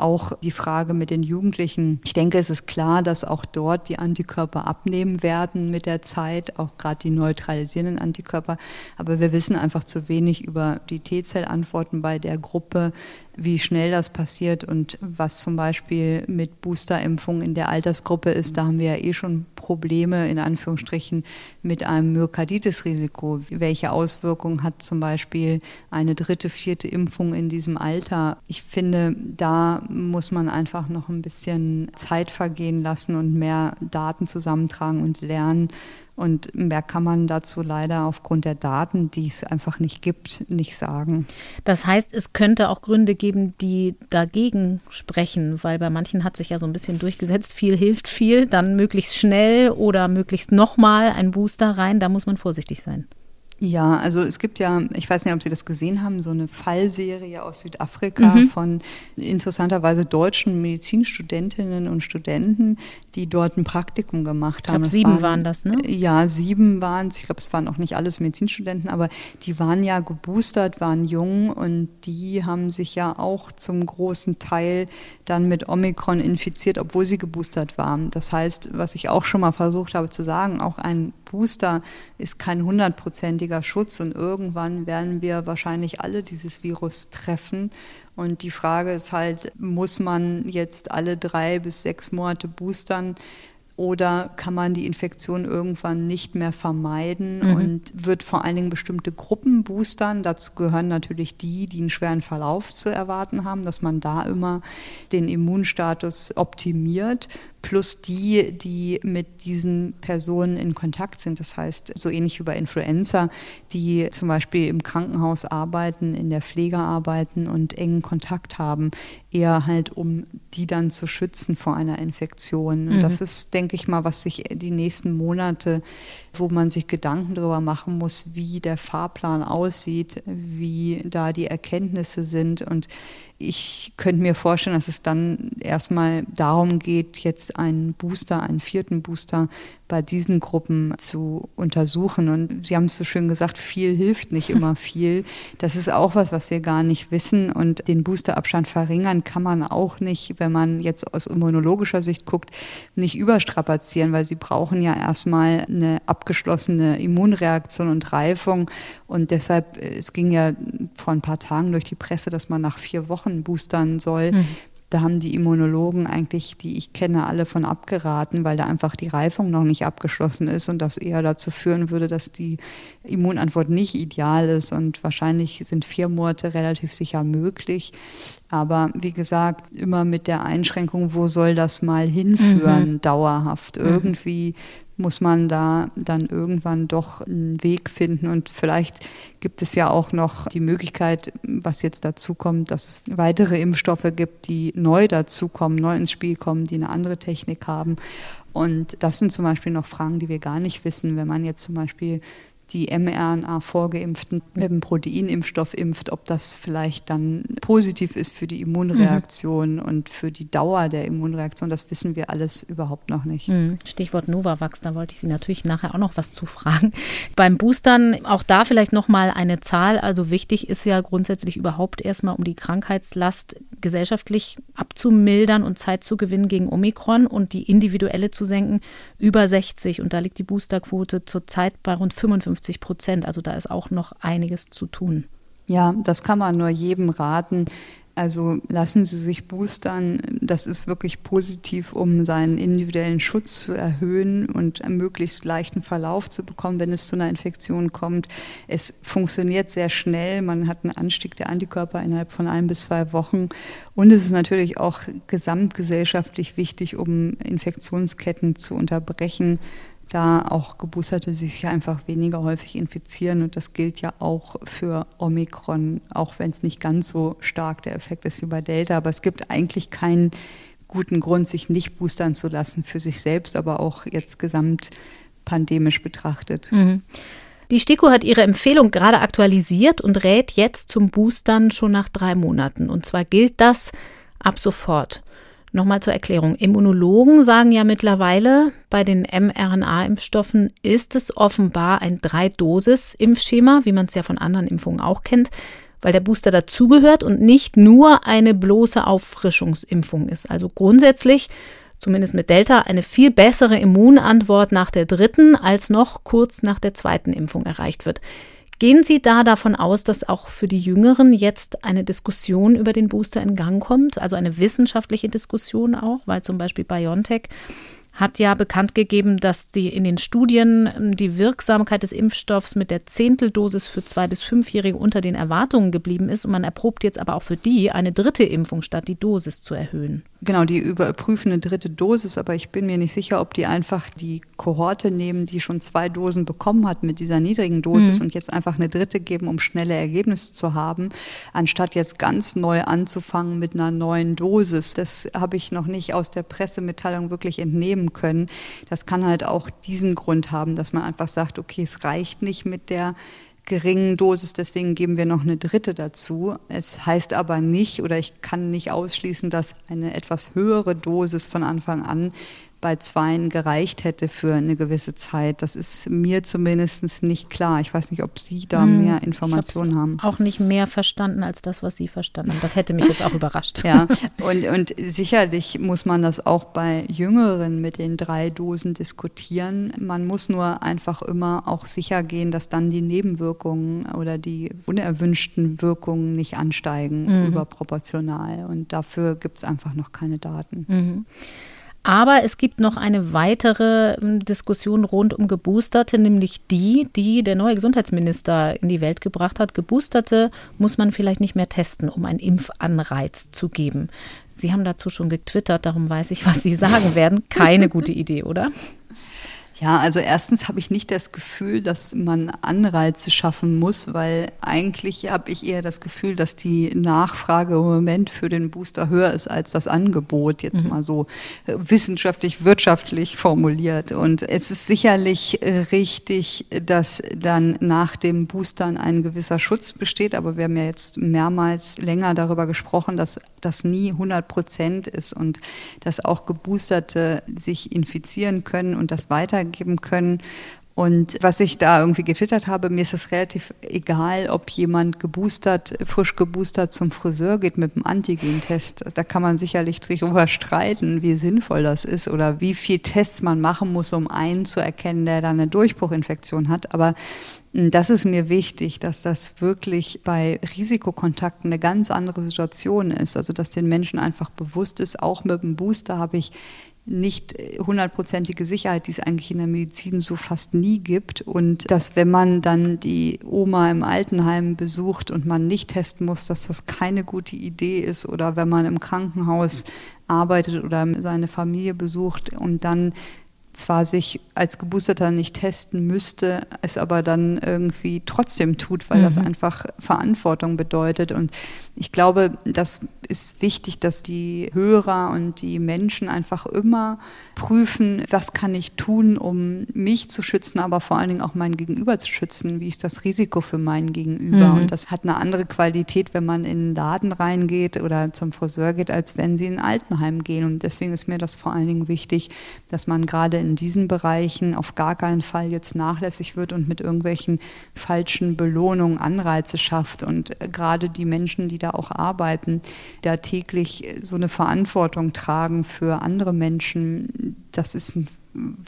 auch die Frage mit den Jugendlichen. Ich denke, es ist klar, dass auch dort die Antikörper abnehmen werden mit der Zeit, auch gerade die neutralisierenden Antikörper. Aber wir wissen einfach zu wenig über die T-Zellantworten bei der Gruppe, wie schnell das passiert und was zum Beispiel mit Boosterimpfungen in der Altersgruppe ist. Da haben wir ja eh schon Probleme in Anführungsstrichen mit einem Myokarditis-Risiko. Welche Auswirkungen hat zum Beispiel eine dritte, vierte Impfung in diesem Alter? Ich finde, da muss man einfach noch ein bisschen Zeit vergehen lassen und mehr Daten zusammentragen und lernen, und mehr kann man dazu leider aufgrund der Daten, die es einfach nicht gibt, nicht sagen. Das heißt, es könnte auch Gründe geben, die dagegen sprechen, weil bei manchen hat sich ja so ein bisschen durchgesetzt, viel hilft viel, dann möglichst schnell oder möglichst nochmal ein Booster rein, da muss man vorsichtig sein. Ja, also es gibt ja, ich weiß nicht, ob Sie das gesehen haben, so eine Fallserie aus Südafrika mhm. von interessanterweise deutschen Medizinstudentinnen und Studenten, die dort ein Praktikum gemacht haben. Ich glaube, sieben waren, waren, das, ne? Ja, sieben waren es. Ich glaube, es waren auch nicht alles Medizinstudenten, aber die waren ja geboostert, waren jung und die haben sich ja auch zum großen Teil dann mit Omikron infiziert, obwohl sie geboostert waren. Das heißt, was ich auch schon mal versucht habe zu sagen, auch ein Booster ist kein hundertprozentiger Schutz und irgendwann werden wir wahrscheinlich alle dieses Virus treffen. Und die Frage ist halt, muss man jetzt alle drei bis sechs Monate boostern? Oder kann man die Infektion irgendwann nicht mehr vermeiden mhm. und wird vor allen Dingen bestimmte Gruppen boostern? Dazu gehören natürlich die, die einen schweren Verlauf zu erwarten haben, dass man da immer den Immunstatus optimiert plus die, die mit diesen Personen in Kontakt sind. Das heißt, so ähnlich wie bei Influenza, die zum Beispiel im Krankenhaus arbeiten, in der Pflege arbeiten und engen Kontakt haben, eher halt, um die dann zu schützen vor einer Infektion. Und mhm. das ist, denke ich mal, was sich die nächsten Monate, wo man sich Gedanken darüber machen muss, wie der Fahrplan aussieht, wie da die Erkenntnisse sind und ich könnte mir vorstellen, dass es dann erstmal darum geht, jetzt einen Booster, einen vierten Booster bei diesen Gruppen zu untersuchen. Und Sie haben es so schön gesagt, viel hilft nicht immer viel. Das ist auch was, was wir gar nicht wissen. Und den Boosterabstand verringern kann man auch nicht, wenn man jetzt aus immunologischer Sicht guckt, nicht überstrapazieren, weil Sie brauchen ja erstmal eine abgeschlossene Immunreaktion und Reifung. Und deshalb, es ging ja vor ein paar Tagen durch die Presse, dass man nach vier Wochen boostern soll. Mhm. Da haben die Immunologen eigentlich, die ich kenne, alle von abgeraten, weil da einfach die Reifung noch nicht abgeschlossen ist und das eher dazu führen würde, dass die Immunantwort nicht ideal ist. Und wahrscheinlich sind vier Monate relativ sicher möglich. Aber wie gesagt, immer mit der Einschränkung, wo soll das mal hinführen, mhm. dauerhaft. Mhm. Irgendwie muss man da dann irgendwann doch einen Weg finden. Und vielleicht gibt es ja auch noch die Möglichkeit, was jetzt dazu kommt, dass es weitere Impfstoffe gibt, die neu dazukommen, neu ins Spiel kommen, die eine andere Technik haben. Und das sind zum Beispiel noch Fragen, die wir gar nicht wissen. Wenn man jetzt zum Beispiel die mRNA-Vorgeimpften mit dem Proteinimpfstoff impft, ob das vielleicht dann positiv ist für die Immunreaktion mhm. und für die Dauer der Immunreaktion, das wissen wir alles überhaupt noch nicht. Mhm. Stichwort Novavax, da wollte ich Sie natürlich nachher auch noch was zu fragen. Beim Boostern, auch da vielleicht nochmal eine Zahl. Also wichtig ist ja grundsätzlich überhaupt erstmal, um die Krankheitslast gesellschaftlich abzumildern und Zeit zu gewinnen gegen Omikron und die individuelle zu senken, über 60. Und da liegt die Boosterquote zurzeit bei rund 55 50 Prozent. Also da ist auch noch einiges zu tun. Ja, das kann man nur jedem raten. Also lassen Sie sich boostern. Das ist wirklich positiv, um seinen individuellen Schutz zu erhöhen und einen möglichst leichten Verlauf zu bekommen, wenn es zu einer Infektion kommt. Es funktioniert sehr schnell. Man hat einen Anstieg der Antikörper innerhalb von ein bis zwei Wochen. Und es ist natürlich auch gesamtgesellschaftlich wichtig, um Infektionsketten zu unterbrechen da auch Geboosterte sich einfach weniger häufig infizieren. Und das gilt ja auch für Omikron, auch wenn es nicht ganz so stark der Effekt ist wie bei Delta. Aber es gibt eigentlich keinen guten Grund, sich nicht boostern zu lassen für sich selbst, aber auch jetzt gesamt pandemisch betrachtet. Mhm. Die STIKO hat ihre Empfehlung gerade aktualisiert und rät jetzt zum Boostern schon nach drei Monaten. Und zwar gilt das ab sofort. Nochmal zur Erklärung. Immunologen sagen ja mittlerweile, bei den mRNA-Impfstoffen ist es offenbar ein Drei-Dosis-Impfschema, wie man es ja von anderen Impfungen auch kennt, weil der Booster dazugehört und nicht nur eine bloße Auffrischungsimpfung ist. Also grundsätzlich, zumindest mit Delta, eine viel bessere Immunantwort nach der dritten als noch kurz nach der zweiten Impfung erreicht wird. Gehen Sie da davon aus, dass auch für die Jüngeren jetzt eine Diskussion über den Booster in Gang kommt, also eine wissenschaftliche Diskussion auch, weil zum Beispiel BioNTech hat ja bekannt gegeben, dass die in den Studien ähm, die Wirksamkeit des Impfstoffs mit der Zehnteldosis für zwei bis fünfjährige unter den Erwartungen geblieben ist und man erprobt jetzt aber auch für die eine dritte Impfung statt die Dosis zu erhöhen. Genau, die überprüfen eine dritte Dosis, aber ich bin mir nicht sicher, ob die einfach die Kohorte nehmen, die schon zwei Dosen bekommen hat mit dieser niedrigen Dosis mhm. und jetzt einfach eine dritte geben, um schnelle Ergebnisse zu haben, anstatt jetzt ganz neu anzufangen mit einer neuen Dosis. Das habe ich noch nicht aus der Pressemitteilung wirklich entnehmen können. Das kann halt auch diesen Grund haben, dass man einfach sagt, okay, es reicht nicht mit der geringen Dosis, deswegen geben wir noch eine dritte dazu. Es heißt aber nicht oder ich kann nicht ausschließen, dass eine etwas höhere Dosis von Anfang an bei Zweien gereicht hätte für eine gewisse Zeit. Das ist mir zumindest nicht klar. Ich weiß nicht, ob Sie da hm, mehr Informationen haben. Auch nicht mehr verstanden als das, was Sie verstanden haben. Das hätte mich jetzt auch überrascht. Ja, und, und sicherlich muss man das auch bei Jüngeren mit den drei Dosen diskutieren. Man muss nur einfach immer auch sicher gehen, dass dann die Nebenwirkungen oder die unerwünschten Wirkungen nicht ansteigen mhm. überproportional. Und dafür gibt es einfach noch keine Daten. Mhm. Aber es gibt noch eine weitere ähm, Diskussion rund um Geboosterte, nämlich die, die der neue Gesundheitsminister in die Welt gebracht hat. Geboosterte muss man vielleicht nicht mehr testen, um einen Impfanreiz zu geben. Sie haben dazu schon getwittert, darum weiß ich, was Sie sagen werden. Keine gute Idee, oder? Ja, also erstens habe ich nicht das Gefühl, dass man Anreize schaffen muss, weil eigentlich habe ich eher das Gefühl, dass die Nachfrage im Moment für den Booster höher ist als das Angebot, jetzt mhm. mal so äh, wissenschaftlich, wirtschaftlich formuliert. Und es ist sicherlich äh, richtig, dass dann nach dem Boostern ein gewisser Schutz besteht, aber wir haben ja jetzt mehrmals länger darüber gesprochen, dass das nie 100 Prozent ist und dass auch Geboosterte sich infizieren können und das weitergehen geben können. Und was ich da irgendwie getwittert habe, mir ist es relativ egal, ob jemand geboostert, frisch geboostert zum Friseur geht mit einem Antigentest. Da kann man sicherlich sich darüber streiten, wie sinnvoll das ist oder wie viel Tests man machen muss, um einen zu erkennen, der da eine Durchbruchinfektion hat. Aber hm, das ist mir wichtig, dass das wirklich bei Risikokontakten eine ganz andere Situation ist. Also, dass den Menschen einfach bewusst ist, auch mit dem Booster habe ich nicht hundertprozentige Sicherheit, die es eigentlich in der Medizin so fast nie gibt. Und dass, wenn man dann die Oma im Altenheim besucht und man nicht testen muss, dass das keine gute Idee ist. Oder wenn man im Krankenhaus arbeitet oder seine Familie besucht und dann zwar sich als Geboosterter nicht testen müsste, es aber dann irgendwie trotzdem tut, weil mhm. das einfach Verantwortung bedeutet. Und ich glaube, das ist wichtig, dass die Hörer und die Menschen einfach immer prüfen, was kann ich tun, um mich zu schützen, aber vor allen Dingen auch mein Gegenüber zu schützen. Wie ist das Risiko für mein Gegenüber? Mhm. Und das hat eine andere Qualität, wenn man in einen Laden reingeht oder zum Friseur geht, als wenn sie in ein Altenheim gehen. Und deswegen ist mir das vor allen Dingen wichtig, dass man gerade in diesen Bereichen auf gar keinen Fall jetzt nachlässig wird und mit irgendwelchen falschen Belohnungen Anreize schafft. Und gerade die Menschen, die da auch arbeiten, da täglich so eine Verantwortung tragen für andere Menschen, das ist ein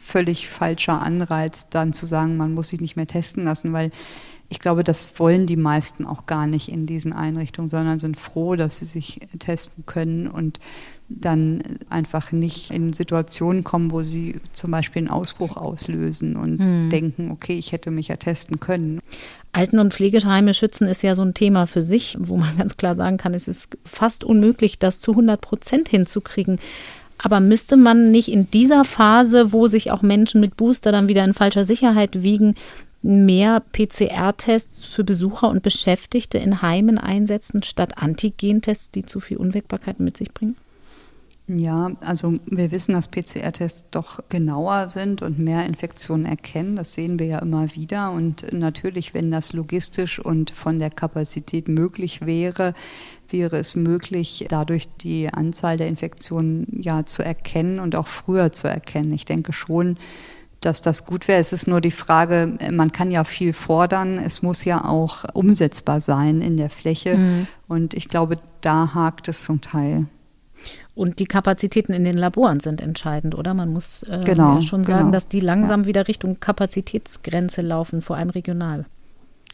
völlig falscher Anreiz, dann zu sagen, man muss sich nicht mehr testen lassen, weil ich glaube, das wollen die meisten auch gar nicht in diesen Einrichtungen, sondern sind froh, dass sie sich testen können und dann einfach nicht in Situationen kommen, wo sie zum Beispiel einen Ausbruch auslösen und hm. denken, okay, ich hätte mich ja testen können. Alten- und Pflegeheime schützen ist ja so ein Thema für sich, wo man ganz klar sagen kann, es ist fast unmöglich, das zu 100 Prozent hinzukriegen. Aber müsste man nicht in dieser Phase, wo sich auch Menschen mit Booster dann wieder in falscher Sicherheit wiegen, mehr PCR-Tests für Besucher und Beschäftigte in Heimen einsetzen, statt Antigentests, die zu viel Unwägbarkeit mit sich bringen? Ja, also wir wissen, dass PCR-Tests doch genauer sind und mehr Infektionen erkennen. Das sehen wir ja immer wieder. Und natürlich, wenn das logistisch und von der Kapazität möglich wäre, wäre es möglich, dadurch die Anzahl der Infektionen ja zu erkennen und auch früher zu erkennen. Ich denke schon, dass das gut wäre. Es ist nur die Frage, man kann ja viel fordern, es muss ja auch umsetzbar sein in der Fläche. Mhm. Und ich glaube, da hakt es zum Teil. Und die Kapazitäten in den Laboren sind entscheidend, oder? Man muss äh, genau, ja schon sagen, genau. dass die langsam ja. wieder Richtung Kapazitätsgrenze laufen, vor allem regional.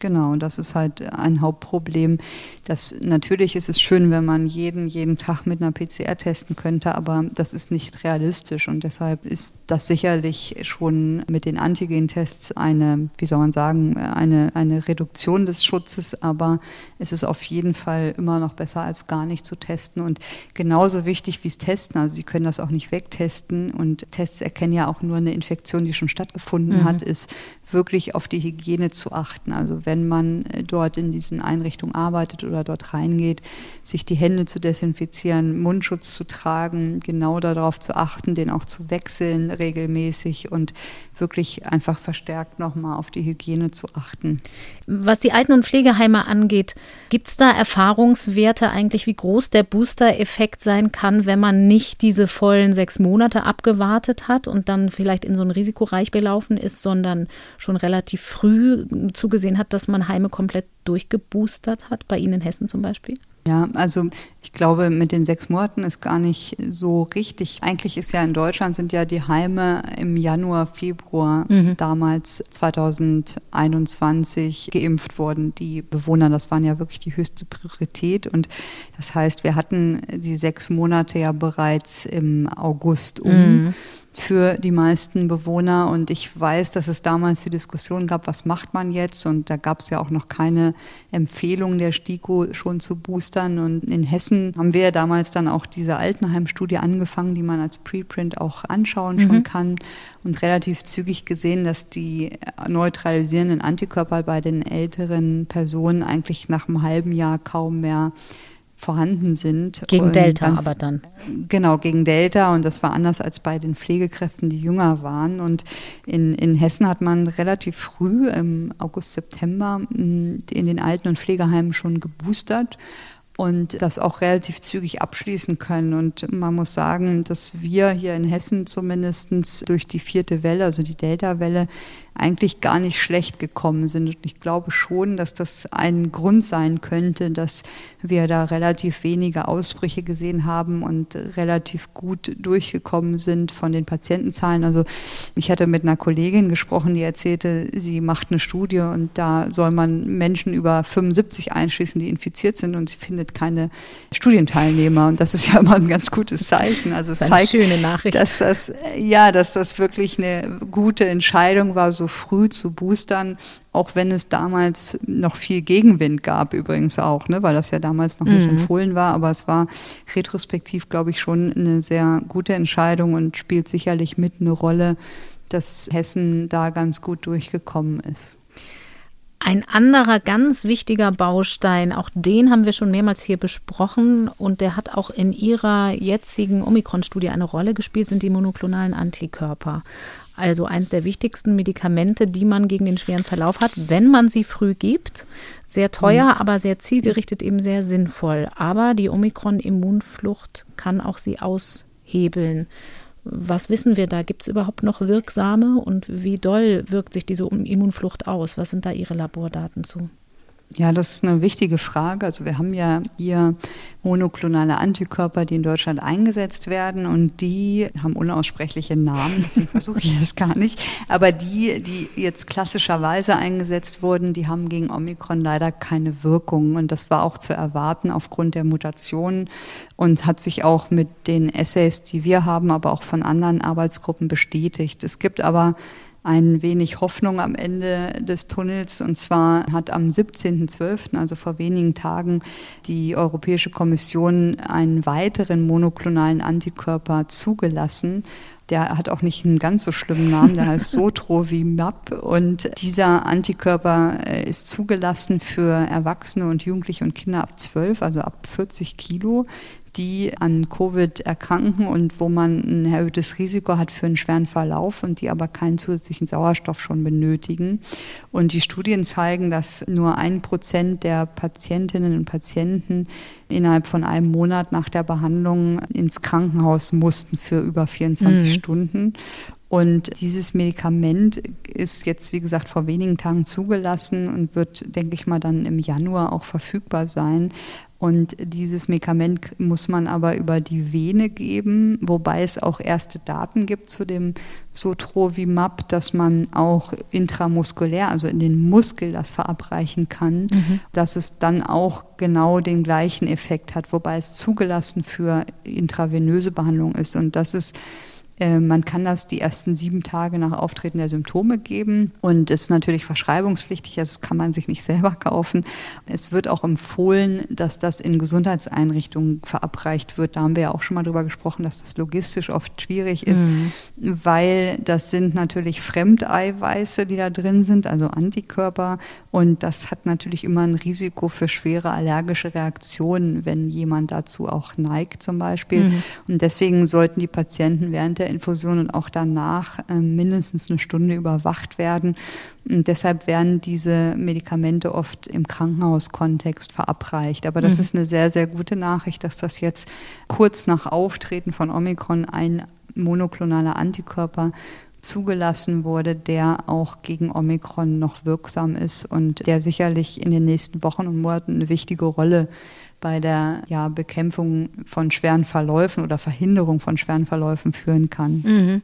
Genau, das ist halt ein Hauptproblem. Das, natürlich ist es schön, wenn man jeden, jeden Tag mit einer PCR testen könnte, aber das ist nicht realistisch und deshalb ist das sicherlich schon mit den Antigen-Tests eine, wie soll man sagen, eine, eine Reduktion des Schutzes, aber es ist auf jeden Fall immer noch besser, als gar nicht zu testen und genauso wichtig wie es Testen. Also Sie können das auch nicht wegtesten und Tests erkennen ja auch nur eine Infektion, die schon stattgefunden mhm. hat, ist wirklich auf die Hygiene zu achten. Also wenn man äh, dort in diesen Einrichtungen arbeitet oder dort reingeht, sich die Hände zu desinfizieren, Mundschutz zu tragen, genau darauf zu achten, den auch zu wechseln regelmäßig und wirklich einfach verstärkt nochmal auf die Hygiene zu achten. Was die Alten- und Pflegeheime angeht, gibt es da Erfahrungswerte eigentlich, wie groß der Booster-Effekt sein kann, wenn man nicht diese vollen sechs Monate abgewartet hat und dann vielleicht in so ein Risikoreich gelaufen ist, sondern schon relativ früh zugesehen hat, dass man Heime komplett durchgeboostert hat, bei Ihnen in Hessen zum Beispiel? Ja, also ich glaube, mit den sechs Monaten ist gar nicht so richtig. Eigentlich ist ja in Deutschland sind ja die Heime im Januar, Februar mhm. damals 2021 geimpft worden. Die Bewohner, das waren ja wirklich die höchste Priorität. Und das heißt, wir hatten die sechs Monate ja bereits im August um. Mhm für die meisten Bewohner. Und ich weiß, dass es damals die Diskussion gab, was macht man jetzt? Und da gab es ja auch noch keine Empfehlung der STIKO schon zu boostern. Und in Hessen haben wir ja damals dann auch diese Altenheim-Studie angefangen, die man als Preprint auch anschauen mhm. schon kann. Und relativ zügig gesehen, dass die neutralisierenden Antikörper bei den älteren Personen eigentlich nach einem halben Jahr kaum mehr vorhanden sind. Gegen Delta ganz, aber dann. Genau, gegen Delta und das war anders als bei den Pflegekräften, die jünger waren. Und in, in Hessen hat man relativ früh im August, September mm, in den Alten- und Pflegeheimen schon geboostert und das auch relativ zügig abschließen können. Und man muss sagen, dass wir hier in Hessen zumindest durch die vierte Welle, also die Delta-Welle, eigentlich gar nicht schlecht gekommen sind. Und ich glaube schon, dass das ein Grund sein könnte, dass wir da relativ wenige Ausbrüche gesehen haben und relativ gut durchgekommen sind von den Patientenzahlen. Also ich hatte mit einer Kollegin gesprochen, die erzählte, sie macht eine Studie und da soll man Menschen über 75 einschließen, die infiziert sind und sie findet keine Studienteilnehmer. Und das ist ja immer ein ganz gutes Zeichen. Also es zeigt, schöne Nachricht. dass das, ja, dass das wirklich eine gute Entscheidung war, so früh zu boostern, auch wenn es damals noch viel Gegenwind gab, übrigens auch, ne, weil das ja damals noch nicht mhm. empfohlen war. Aber es war retrospektiv, glaube ich, schon eine sehr gute Entscheidung und spielt sicherlich mit eine Rolle, dass Hessen da ganz gut durchgekommen ist. Ein anderer ganz wichtiger Baustein, auch den haben wir schon mehrmals hier besprochen und der hat auch in Ihrer jetzigen Omikron-Studie eine Rolle gespielt, sind die monoklonalen Antikörper also eines der wichtigsten Medikamente, die man gegen den schweren Verlauf hat, wenn man sie früh gibt. Sehr teuer, mhm. aber sehr zielgerichtet, eben sehr sinnvoll. Aber die Omikron-Immunflucht kann auch sie aushebeln. Was wissen wir da? Gibt es überhaupt noch wirksame und wie doll wirkt sich diese Immunflucht aus? Was sind da Ihre Labordaten zu? Ja, das ist eine wichtige Frage. Also wir haben ja hier monoklonale Antikörper, die in Deutschland eingesetzt werden und die haben unaussprechliche Namen, deswegen versuche ich es gar nicht. Aber die, die jetzt klassischerweise eingesetzt wurden, die haben gegen Omikron leider keine Wirkung und das war auch zu erwarten aufgrund der Mutationen und hat sich auch mit den Essays, die wir haben, aber auch von anderen Arbeitsgruppen bestätigt. Es gibt aber ein wenig Hoffnung am Ende des Tunnels. Und zwar hat am 17.12., also vor wenigen Tagen, die Europäische Kommission einen weiteren monoklonalen Antikörper zugelassen. Der hat auch nicht einen ganz so schlimmen Namen, der heißt Sotrovimab. Und dieser Antikörper äh, ist zugelassen für Erwachsene und Jugendliche und Kinder ab 12, also ab 40 Kilo die an Covid erkranken und wo man ein erhöhtes Risiko hat für einen schweren Verlauf und die aber keinen zusätzlichen Sauerstoff schon benötigen. Und die Studien zeigen, dass nur ein Prozent der Patientinnen und Patienten innerhalb von einem Monat nach der Behandlung ins Krankenhaus mussten für über 24 mhm. Stunden. Und dieses Medikament ist jetzt, wie gesagt, vor wenigen Tagen zugelassen und wird, denke ich mal, dann im Januar auch verfügbar sein. Und dieses Medikament muss man aber über die Vene geben, wobei es auch erste Daten gibt zu dem Sotrovimab, dass man auch intramuskulär, also in den Muskel, das verabreichen kann, mhm. dass es dann auch genau den gleichen Effekt hat, wobei es zugelassen für intravenöse Behandlung ist. Und das ist man kann das die ersten sieben Tage nach Auftreten der Symptome geben und ist natürlich verschreibungspflichtig, also das kann man sich nicht selber kaufen. Es wird auch empfohlen, dass das in Gesundheitseinrichtungen verabreicht wird. Da haben wir ja auch schon mal drüber gesprochen, dass das logistisch oft schwierig ist, mhm. weil das sind natürlich Fremdeiweiße, die da drin sind, also Antikörper und das hat natürlich immer ein Risiko für schwere allergische Reaktionen, wenn jemand dazu auch neigt zum Beispiel. Mhm. Und deswegen sollten die Patienten während der Infusion und auch danach äh, mindestens eine Stunde überwacht werden. Und deshalb werden diese Medikamente oft im Krankenhauskontext verabreicht. Aber das mhm. ist eine sehr, sehr gute Nachricht, dass das jetzt kurz nach Auftreten von Omikron ein monoklonaler Antikörper zugelassen wurde, der auch gegen Omikron noch wirksam ist und der sicherlich in den nächsten Wochen und Monaten eine wichtige Rolle bei der ja, Bekämpfung von schweren Verläufen oder Verhinderung von schweren Verläufen führen kann. Mhm.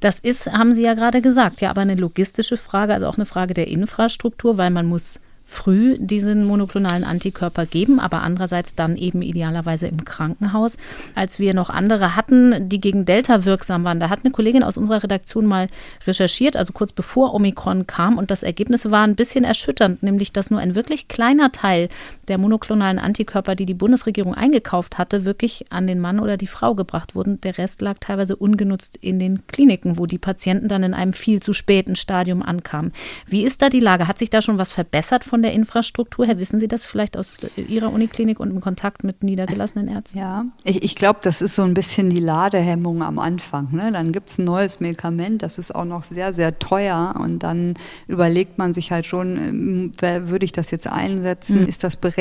Das ist, haben Sie ja gerade gesagt, ja, aber eine logistische Frage, also auch eine Frage der Infrastruktur, weil man muss früh diesen monoklonalen Antikörper geben, aber andererseits dann eben idealerweise im Krankenhaus. Als wir noch andere hatten, die gegen Delta wirksam waren, da hat eine Kollegin aus unserer Redaktion mal recherchiert, also kurz bevor Omikron kam und das Ergebnis war ein bisschen erschütternd, nämlich dass nur ein wirklich kleiner Teil der monoklonalen Antikörper, die die Bundesregierung eingekauft hatte, wirklich an den Mann oder die Frau gebracht wurden. Der Rest lag teilweise ungenutzt in den Kliniken, wo die Patienten dann in einem viel zu späten Stadium ankamen. Wie ist da die Lage? Hat sich da schon was verbessert von der Infrastruktur her? Wissen Sie das vielleicht aus Ihrer Uniklinik und im Kontakt mit niedergelassenen Ärzten? Ja, ich, ich glaube, das ist so ein bisschen die Ladehemmung am Anfang. Ne? Dann gibt es ein neues Medikament, das ist auch noch sehr, sehr teuer und dann überlegt man sich halt schon, ähm, würde ich das jetzt einsetzen? Mhm. Ist das berechtigt?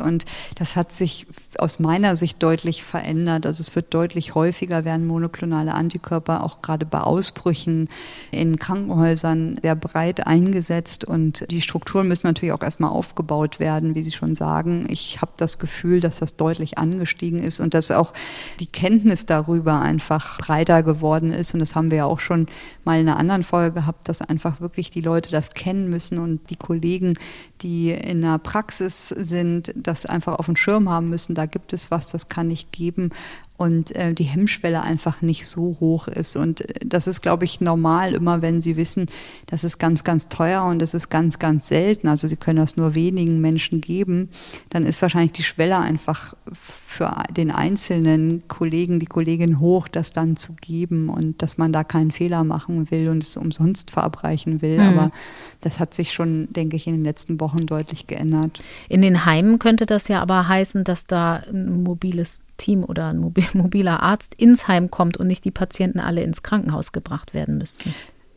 Und das hat sich aus meiner Sicht deutlich verändert. Also es wird deutlich häufiger werden monoklonale Antikörper auch gerade bei Ausbrüchen in Krankenhäusern sehr breit eingesetzt und die Strukturen müssen natürlich auch erstmal aufgebaut werden, wie Sie schon sagen. Ich habe das Gefühl, dass das deutlich angestiegen ist und dass auch die Kenntnis darüber einfach breiter geworden ist und das haben wir ja auch schon mal in einer anderen Folge gehabt, dass einfach wirklich die Leute das kennen müssen und die Kollegen, die in der Praxis sind, das einfach auf dem Schirm haben müssen. Da gibt es was, das kann ich geben und äh, die Hemmschwelle einfach nicht so hoch ist. Und äh, das ist, glaube ich, normal, immer wenn Sie wissen, das ist ganz, ganz teuer und das ist ganz, ganz selten. Also Sie können das nur wenigen Menschen geben, dann ist wahrscheinlich die Schwelle einfach für den einzelnen Kollegen, die Kollegin hoch, das dann zu geben und dass man da keinen Fehler machen will und es umsonst verabreichen will. Mhm. Aber das hat sich schon, denke ich, in den letzten Wochen deutlich geändert. In den Heimen könnte das ja aber heißen, dass da ein mobiles Team oder ein mobiler Arzt ins Heim kommt und nicht die Patienten alle ins Krankenhaus gebracht werden müssten.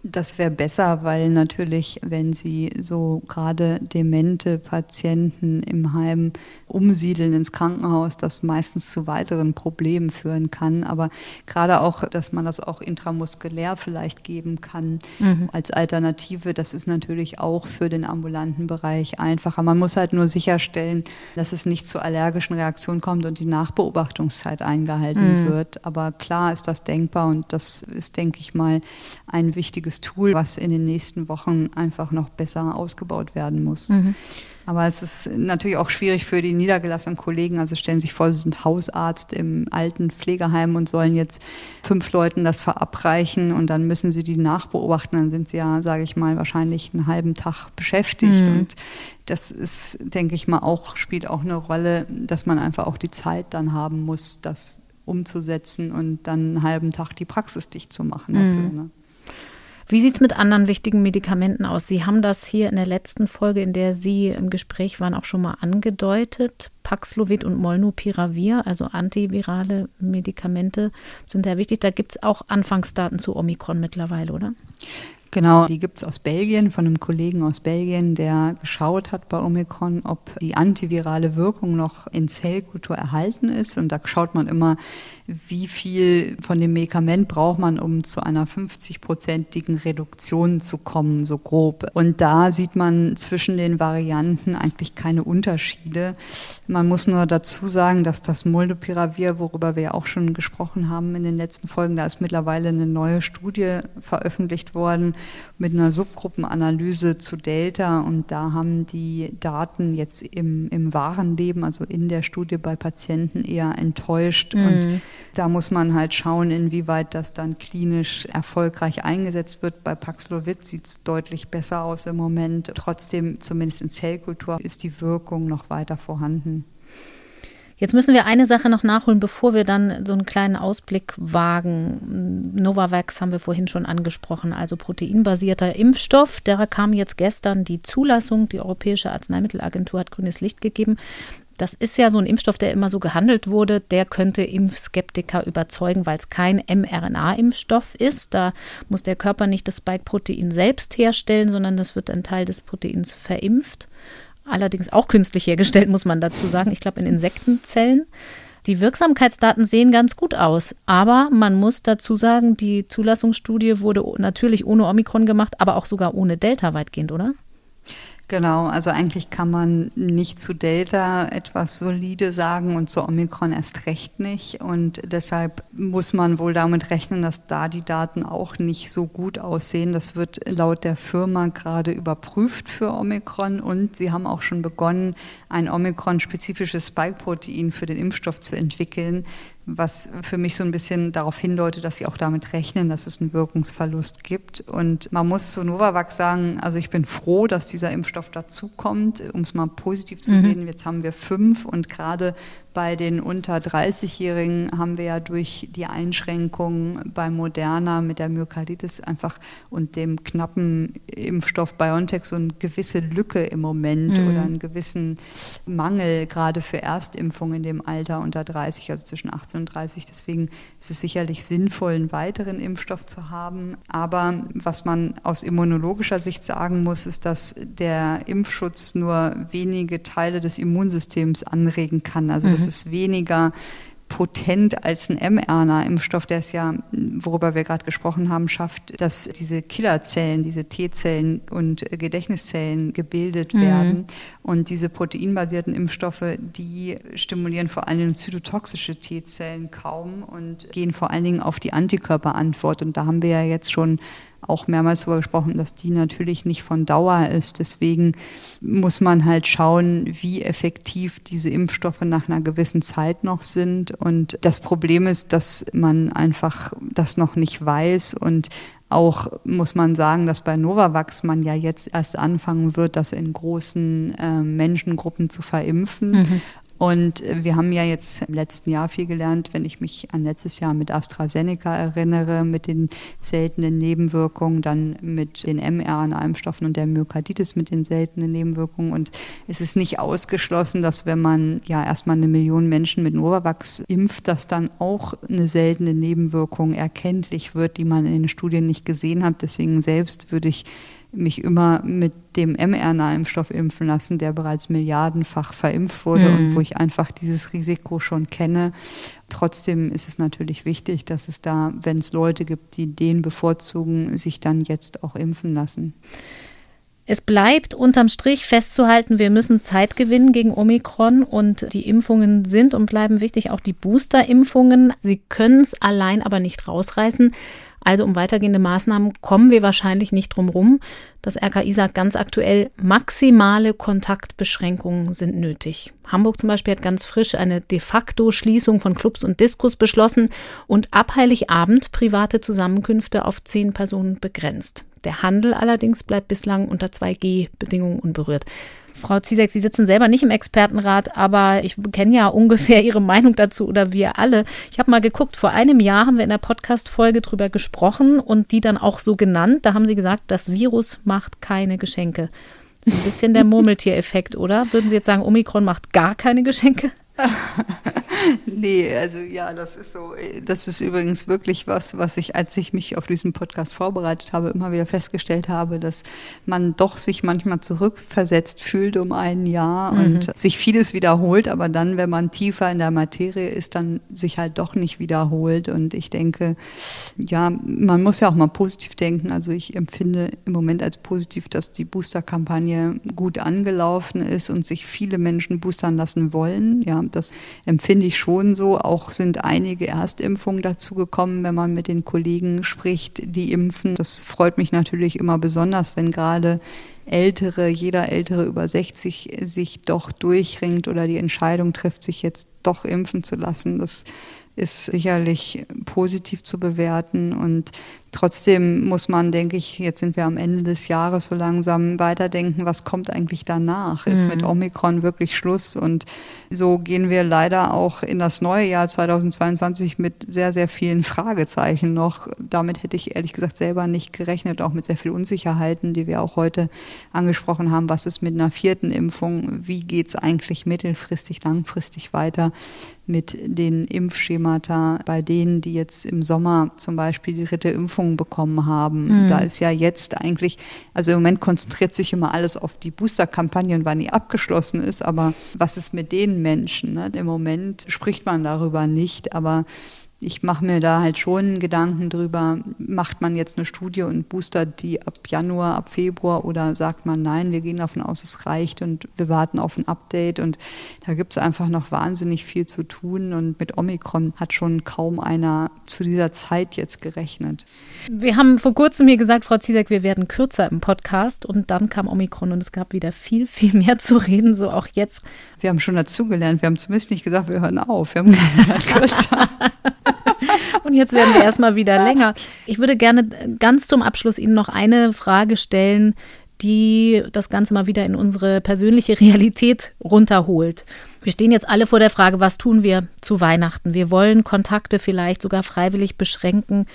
Das wäre besser, weil natürlich, wenn Sie so gerade demente Patienten im Heim umsiedeln ins Krankenhaus, das meistens zu weiteren Problemen führen kann. Aber gerade auch, dass man das auch intramuskulär vielleicht geben kann mhm. als Alternative, das ist natürlich auch für den ambulanten Bereich einfacher. Man muss halt nur sicherstellen, dass es nicht zu allergischen Reaktionen kommt und die Nachbeobachtungszeit eingehalten mhm. wird. Aber klar ist das denkbar und das ist, denke ich mal, ein wichtiges Tool, was in den nächsten Wochen einfach noch besser ausgebaut werden muss. Mhm. Aber es ist natürlich auch schwierig für die niedergelassenen Kollegen. Also stellen Sie sich vor, Sie sind Hausarzt im alten Pflegeheim und sollen jetzt fünf Leuten das verabreichen und dann müssen Sie die nachbeobachten. Dann sind Sie ja, sage ich mal, wahrscheinlich einen halben Tag beschäftigt. Mhm. Und das ist, denke ich mal, auch, spielt auch eine Rolle, dass man einfach auch die Zeit dann haben muss, das umzusetzen und dann einen halben Tag die Praxis dicht zu machen dafür. Mhm. Ne? Wie sieht es mit anderen wichtigen Medikamenten aus? Sie haben das hier in der letzten Folge, in der Sie im Gespräch waren, auch schon mal angedeutet. Paxlovid und Molnupiravir, also antivirale Medikamente, sind ja wichtig. Da gibt es auch Anfangsdaten zu Omikron mittlerweile, oder? Genau, die gibt es aus Belgien, von einem Kollegen aus Belgien, der geschaut hat bei Omikron, ob die antivirale Wirkung noch in Zellkultur erhalten ist. Und da schaut man immer, wie viel von dem Medikament braucht man, um zu einer 50-prozentigen Reduktion zu kommen, so grob. Und da sieht man zwischen den Varianten eigentlich keine Unterschiede. Man muss nur dazu sagen, dass das Molnupiravir, worüber wir ja auch schon gesprochen haben in den letzten Folgen, da ist mittlerweile eine neue Studie veröffentlicht worden, mit einer Subgruppenanalyse zu Delta und da haben die Daten jetzt im, im wahren Leben, also in der Studie bei Patienten eher enttäuscht mhm. und da muss man halt schauen, inwieweit das dann klinisch erfolgreich eingesetzt wird. Bei Paxlovid sieht es deutlich besser aus im Moment. Trotzdem, zumindest in Zellkultur, ist die Wirkung noch weiter vorhanden. Jetzt müssen wir eine Sache noch nachholen, bevor wir dann so einen kleinen Ausblick wagen. Novavax haben wir vorhin schon angesprochen, also proteinbasierter Impfstoff. Der kam jetzt gestern die Zulassung. Die Europäische Arzneimittelagentur hat grünes Licht gegeben. Das ist ja so ein Impfstoff, der immer so gehandelt wurde. Der könnte Impfskeptiker überzeugen, weil es kein mRNA-Impfstoff ist. Da muss der Körper nicht das Spike-Protein selbst herstellen, sondern das wird ein Teil des Proteins verimpft allerdings auch künstlich hergestellt, muss man dazu sagen. Ich glaube, in Insektenzellen. Die Wirksamkeitsdaten sehen ganz gut aus, aber man muss dazu sagen, die Zulassungsstudie wurde natürlich ohne Omikron gemacht, aber auch sogar ohne Delta weitgehend, oder? Genau, also eigentlich kann man nicht zu Delta etwas solide sagen und zu Omikron erst recht nicht. Und deshalb muss man wohl damit rechnen, dass da die Daten auch nicht so gut aussehen. Das wird laut der Firma gerade überprüft für Omikron und sie haben auch schon begonnen, ein Omikron-spezifisches Spike-Protein für den Impfstoff zu entwickeln was für mich so ein bisschen darauf hindeutet, dass sie auch damit rechnen, dass es einen Wirkungsverlust gibt. Und man muss zu Novavax sagen, also ich bin froh, dass dieser Impfstoff dazukommt, um es mal positiv zu mhm. sehen. Jetzt haben wir fünf und gerade bei den unter 30-Jährigen haben wir ja durch die Einschränkungen bei Moderna mit der Myokarditis einfach und dem knappen Impfstoff BioNTech so eine gewisse Lücke im Moment mhm. oder einen gewissen Mangel gerade für Erstimpfungen in dem Alter unter 30, also zwischen 18 und 30. Deswegen ist es sicherlich sinnvoll, einen weiteren Impfstoff zu haben. Aber was man aus immunologischer Sicht sagen muss, ist, dass der Impfschutz nur wenige Teile des Immunsystems anregen kann. Also das ist weniger potent als ein mRNA-Impfstoff, der es ja, worüber wir gerade gesprochen haben, schafft, dass diese Killerzellen, diese T-Zellen und Gedächtniszellen gebildet mhm. werden. Und diese proteinbasierten Impfstoffe, die stimulieren vor allen Dingen zytotoxische T-Zellen kaum und gehen vor allen Dingen auf die Antikörperantwort. Und da haben wir ja jetzt schon auch mehrmals darüber gesprochen, dass die natürlich nicht von Dauer ist. Deswegen muss man halt schauen, wie effektiv diese Impfstoffe nach einer gewissen Zeit noch sind. Und das Problem ist, dass man einfach das noch nicht weiß und auch muss man sagen, dass bei Novavax man ja jetzt erst anfangen wird, das in großen äh, Menschengruppen zu verimpfen. Mhm. Und wir haben ja jetzt im letzten Jahr viel gelernt, wenn ich mich an letztes Jahr mit AstraZeneca erinnere, mit den seltenen Nebenwirkungen, dann mit den mRNA-Impfstoffen und der Myokarditis mit den seltenen Nebenwirkungen. Und es ist nicht ausgeschlossen, dass wenn man ja erstmal eine Million Menschen mit Novavax impft, dass dann auch eine seltene Nebenwirkung erkenntlich wird, die man in den Studien nicht gesehen hat. Deswegen selbst würde ich mich immer mit dem mRNA-Impfstoff impfen lassen, der bereits milliardenfach verimpft wurde mhm. und wo ich einfach dieses Risiko schon kenne. Trotzdem ist es natürlich wichtig, dass es da, wenn es Leute gibt, die den bevorzugen, sich dann jetzt auch impfen lassen. Es bleibt unterm Strich festzuhalten, wir müssen Zeit gewinnen gegen Omikron und die Impfungen sind und bleiben wichtig, auch die Booster-Impfungen. Sie können es allein aber nicht rausreißen. Also um weitergehende Maßnahmen kommen wir wahrscheinlich nicht drum rum. Das RKI sagt ganz aktuell, maximale Kontaktbeschränkungen sind nötig. Hamburg zum Beispiel hat ganz frisch eine de facto Schließung von Clubs und Diskos beschlossen und ab Heiligabend private Zusammenkünfte auf zehn Personen begrenzt. Der Handel allerdings bleibt bislang unter 2G-Bedingungen unberührt. Frau Ziesek, Sie sitzen selber nicht im Expertenrat, aber ich kenne ja ungefähr Ihre Meinung dazu oder wir alle. Ich habe mal geguckt, vor einem Jahr haben wir in der Podcast-Folge drüber gesprochen und die dann auch so genannt. Da haben Sie gesagt, das Virus macht keine Geschenke. Das ist ein bisschen der Murmeltiereffekt, oder? Würden Sie jetzt sagen, Omikron macht gar keine Geschenke? nee, also ja, das ist so. Das ist übrigens wirklich was, was ich, als ich mich auf diesen Podcast vorbereitet habe, immer wieder festgestellt habe, dass man doch sich manchmal zurückversetzt fühlt um ein Jahr mhm. und sich vieles wiederholt, aber dann, wenn man tiefer in der Materie ist, dann sich halt doch nicht wiederholt. Und ich denke, ja, man muss ja auch mal positiv denken. Also ich empfinde im Moment als positiv, dass die Booster-Kampagne gut angelaufen ist und sich viele Menschen boostern lassen wollen. Ja, Und das empfinde ich schon so. Auch sind einige Erstimpfungen dazu gekommen, wenn man mit den Kollegen spricht, die impfen. Das freut mich natürlich immer besonders, wenn gerade Ältere, jeder Ältere über 60 sich doch durchringt oder die Entscheidung trifft, sich jetzt doch impfen zu lassen. Das ist sicherlich positiv zu bewerten und Trotzdem muss man, denke ich, jetzt sind wir am Ende des Jahres so langsam weiterdenken, was kommt eigentlich danach? Ist mhm. mit Omikron wirklich Schluss? Und so gehen wir leider auch in das neue Jahr 2022 mit sehr, sehr vielen Fragezeichen noch. Damit hätte ich ehrlich gesagt selber nicht gerechnet, auch mit sehr viel Unsicherheiten, die wir auch heute angesprochen haben. Was ist mit einer vierten Impfung? Wie geht es eigentlich mittelfristig, langfristig weiter? mit den Impfschemata bei denen, die jetzt im Sommer zum Beispiel die dritte Impfung bekommen haben. Mhm. Da ist ja jetzt eigentlich, also im Moment konzentriert sich immer alles auf die Boosterkampagne und wann die abgeschlossen ist, aber was ist mit den Menschen? Ne? Im Moment spricht man darüber nicht, aber ich mache mir da halt schon Gedanken drüber, macht man jetzt eine Studie und boostert die ab Januar, ab Februar oder sagt man, nein, wir gehen davon aus, es reicht und wir warten auf ein Update und da gibt es einfach noch wahnsinnig viel zu tun und mit Omikron hat schon kaum einer zu dieser Zeit jetzt gerechnet. Wir haben vor kurzem hier gesagt, Frau Ziesek, wir werden kürzer im Podcast und dann kam Omikron und es gab wieder viel, viel mehr zu reden, so auch jetzt. Wir haben schon dazugelernt, wir haben zumindest nicht gesagt, wir hören auf, wir haben gesagt, wir werden kürzer. Und jetzt werden wir erstmal wieder länger. Ich würde gerne ganz zum Abschluss Ihnen noch eine Frage stellen, die das Ganze mal wieder in unsere persönliche Realität runterholt. Wir stehen jetzt alle vor der Frage, was tun wir zu Weihnachten? Wir wollen Kontakte vielleicht sogar freiwillig beschränken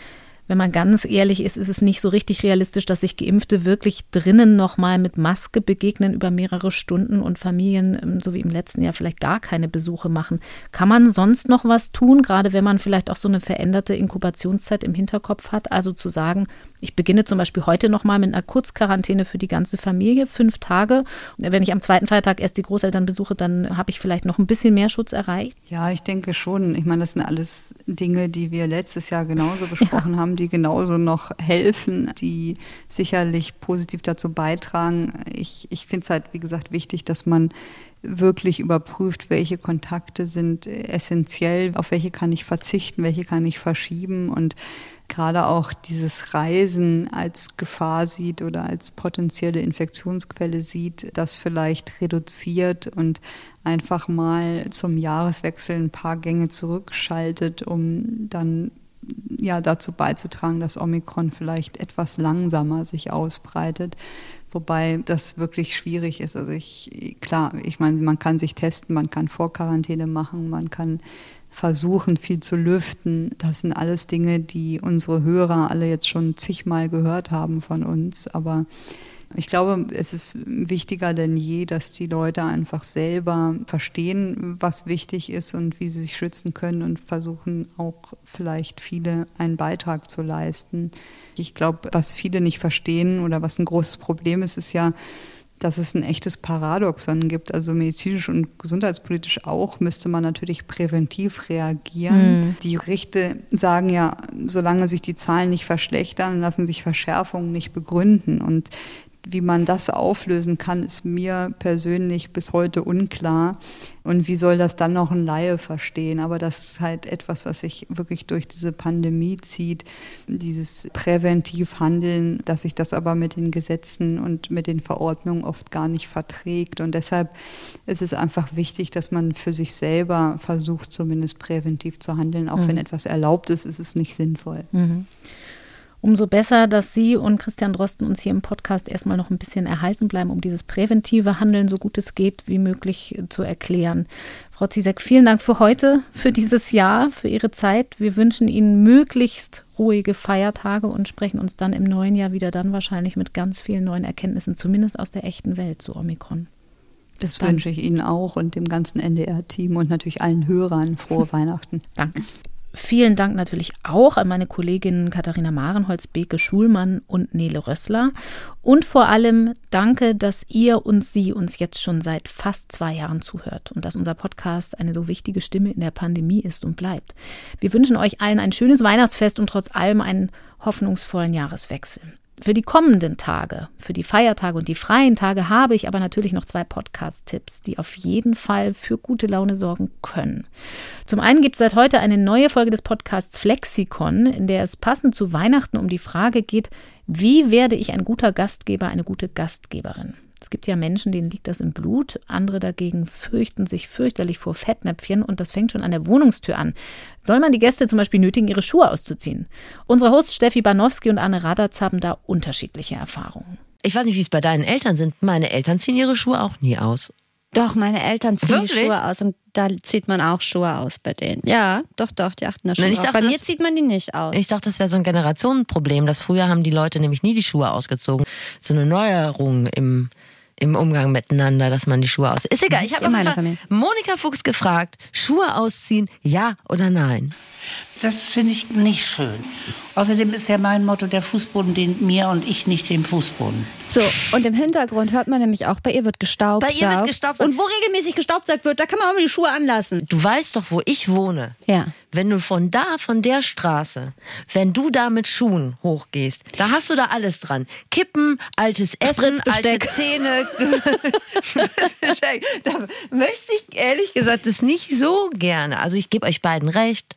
wenn man ganz ehrlich ist, ist es nicht so richtig realistisch, dass sich Geimpfte wirklich drinnen nochmal mit Maske begegnen über mehrere Stunden und Familien, ähm, so wie im letzten Jahr, vielleicht gar keine Besuche machen. Kann man sonst noch was tun, gerade wenn man vielleicht auch so eine veränderte Inkubationszeit im Hinterkopf hat? Also zu sagen, ich beginne zum Beispiel heute nochmal mit einer Kurzquarantäne für die ganze Familie, fünf Tage. Wenn ich am zweiten Feiertag erst die Großeltern besuche, dann habe ich vielleicht noch ein bisschen mehr Schutz erreicht. Ja, ich denke schon. Ich meine, das sind alles Dinge, die wir letztes Jahr genauso besprochen ja. haben, die genauso noch helfen, die sicherlich positiv dazu beitragen. Ich, ich finde es halt, wie gesagt, wichtig, dass man wirklich überprüft, welche Kontakte sind essentiell, auf welche kann ich verzichten, welche kann ich verschieben und gerade auch dieses Reisen als Gefahr sieht oder als potenzielle Infektionsquelle sieht, das vielleicht reduziert und einfach mal zum Jahreswechsel ein paar Gänge zurückschaltet, um dann ja dazu beizutragen, dass Omikron vielleicht etwas langsamer sich ausbreitet. Wobei das wirklich schwierig ist. Also ich, klar, ich meine, man kann sich testen, man kann Vorquarantäne machen, man kann versuchen, viel zu lüften. Das sind alles Dinge, die unsere Hörer alle jetzt schon zigmal gehört haben von uns. Aber ich glaube, es ist wichtiger denn je, dass die Leute einfach selber verstehen, was wichtig ist und wie sie sich schützen können und versuchen auch vielleicht viele einen Beitrag zu leisten. Ich glaube, was viele nicht verstehen oder was ein großes Problem ist, ist ja, dass es ein echtes Paradoxon gibt. Also medizinisch und gesundheitspolitisch auch müsste man natürlich präventiv reagieren. Mhm. Die Gerichte sagen ja, solange sich die Zahlen nicht verschlechtern, lassen sich Verschärfungen nicht begründen. Und wie man das auflösen kann, ist mir persönlich bis heute unklar. Und wie soll das dann noch ein Laie verstehen? Aber das ist halt etwas, was sich wirklich durch diese Pandemie zieht, dieses Präventivhandeln, dass sich das aber mit den Gesetzen und mit den Verordnungen oft gar nicht verträgt. Und deshalb ist es einfach wichtig, dass man für sich selber versucht, zumindest präventiv zu handeln. Auch mhm. wenn etwas erlaubt ist, ist es nicht sinnvoll. Mhm. Umso besser, dass Sie und Christian Drosten uns hier im Podcast erstmal noch ein bisschen erhalten bleiben, um dieses präventive Handeln so gut es geht wie möglich zu erklären. Frau Zizek, vielen Dank für heute, für dieses Jahr, für Ihre Zeit. Wir wünschen Ihnen möglichst ruhige Feiertage und sprechen uns dann im neuen Jahr wieder dann wahrscheinlich mit ganz vielen neuen Erkenntnissen, zumindest aus der echten Welt zu Omikron. Bis das dann. wünsche ich Ihnen auch und dem ganzen NDR-Team und natürlich allen Hörern frohe Weihnachten. Danke. Vielen Dank natürlich auch an meine Kolleginnen Katharina Marenholz, Beke Schulmann und Nele Rössler. Und vor allem danke, dass ihr und sie uns jetzt schon seit fast zwei Jahren zuhört und dass unser Podcast eine so wichtige Stimme in der Pandemie ist und bleibt. Wir wünschen euch allen ein schönes Weihnachtsfest und trotz allem einen hoffnungsvollen Jahreswechsel. Für die kommenden Tage, für die Feiertage und die freien Tage habe ich aber natürlich noch zwei Podcast-Tipps, die auf jeden Fall für gute Laune sorgen können. Zum einen gibt es seit heute eine neue Folge des Podcasts Flexikon, in der es passend zu Weihnachten um die Frage geht, wie werde ich ein guter Gastgeber, eine gute Gastgeberin? Es gibt ja Menschen, denen liegt das im Blut, andere dagegen fürchten sich fürchterlich vor Fettnäpfchen und das fängt schon an der Wohnungstür an. Soll man die Gäste zum Beispiel nötigen, ihre Schuhe auszuziehen? Unsere Hosts Steffi Banowski und Anne Radatz haben da unterschiedliche Erfahrungen. Ich weiß nicht, wie es bei deinen Eltern sind. Meine Eltern ziehen ihre Schuhe auch nie aus. Doch, meine Eltern ziehen Wirklich? die Schuhe aus und da zieht man auch Schuhe aus bei denen. Ja, doch, doch, die achten da schon drauf. dachte, Bei mir das- zieht man die nicht aus. Ich dachte, das wäre so ein Generationenproblem, dass früher haben die Leute nämlich nie die Schuhe ausgezogen. So eine Neuerung im, im Umgang miteinander, dass man die Schuhe aus. Ist egal, ich habe. Monika Fuchs gefragt, Schuhe ausziehen, ja oder nein? Das finde ich nicht schön. Außerdem ist ja mein Motto, der Fußboden dient mir und ich nicht dem Fußboden. So, und im Hintergrund hört man nämlich auch, bei ihr wird gestaubsaugt. Bei ihr wird gestaubsaugt. Und wo regelmäßig gestaubsaugt wird, da kann man auch mal die Schuhe anlassen. Du weißt doch, wo ich wohne. Ja. Wenn du von da, von der Straße, wenn du da mit Schuhen hochgehst, da hast du da alles dran. Kippen, altes Essen, alte. Zähne. Da möchte ich ehrlich gesagt das nicht so gerne. Also ich gebe euch beiden recht.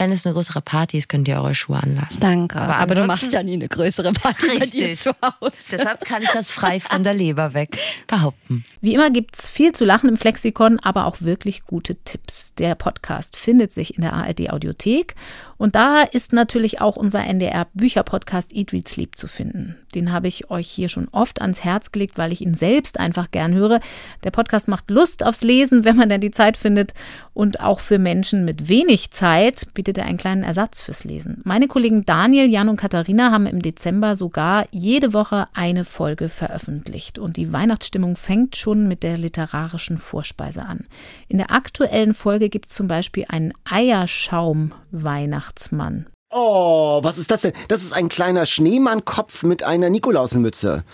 Wenn es eine größere Party ist, könnt ihr eure Schuhe anlassen. Danke. Aber Aber, du machst ja nie eine größere Party bei dir Richtig. zu Hause. Deshalb kann ich das frei von der Leber weg behaupten. Wie immer gibt es viel zu lachen im Flexikon, aber auch wirklich gute Tipps. Der Podcast findet sich in der ARD Audiothek und da ist natürlich auch unser NDR Bücherpodcast Eat, Read, Sleep zu finden. Den habe ich euch hier schon oft ans Herz gelegt, weil ich ihn selbst einfach gern höre. Der Podcast macht Lust aufs Lesen, wenn man dann die Zeit findet und auch für Menschen mit wenig Zeit bietet er einen kleinen Ersatz fürs Lesen. Meine Kollegen Daniel, Jan und Katharina haben im Dezember sogar jede Woche eine Folge veröffentlicht und die Weihnachtsstimmung fängt schon mit der literarischen Vorspeise an. In der aktuellen Folge gibt es zum Beispiel einen Eierschaum-Weihnachtsmann. Oh, was ist das denn? Das ist ein kleiner Schneemannkopf mit einer Nikolausmütze.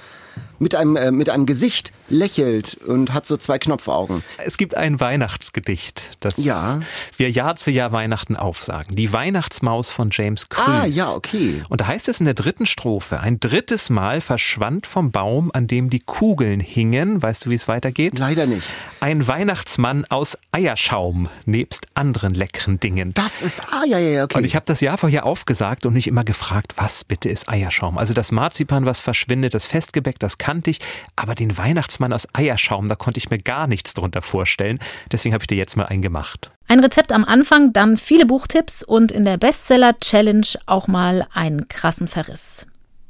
Mit einem, äh, mit einem Gesicht, lächelt und hat so zwei Knopfaugen. Es gibt ein Weihnachtsgedicht, das Ja. wir Jahr zu Jahr Weihnachten aufsagen. Die Weihnachtsmaus von James Krüß. Ah, ja, okay. Und da heißt es in der dritten Strophe, ein drittes Mal verschwand vom Baum, an dem die Kugeln hingen. Weißt du, wie es weitergeht? Leider nicht. Ein Weihnachtsmann aus Eierschaum, nebst anderen leckeren Dingen. Das ist, ah, ja, ja, ja, okay. Und ich habe das Jahr vorher aufgesagt und mich immer gefragt, was bitte ist Eierschaum? Also das Marzipan, was verschwindet, das Festgebäck, das kannte ich, aber den Weihnachtsmann aus Eierschaum, da konnte ich mir gar nichts drunter vorstellen. Deswegen habe ich dir jetzt mal einen gemacht. Ein Rezept am Anfang, dann viele Buchtipps und in der Bestseller-Challenge auch mal einen krassen Verriss.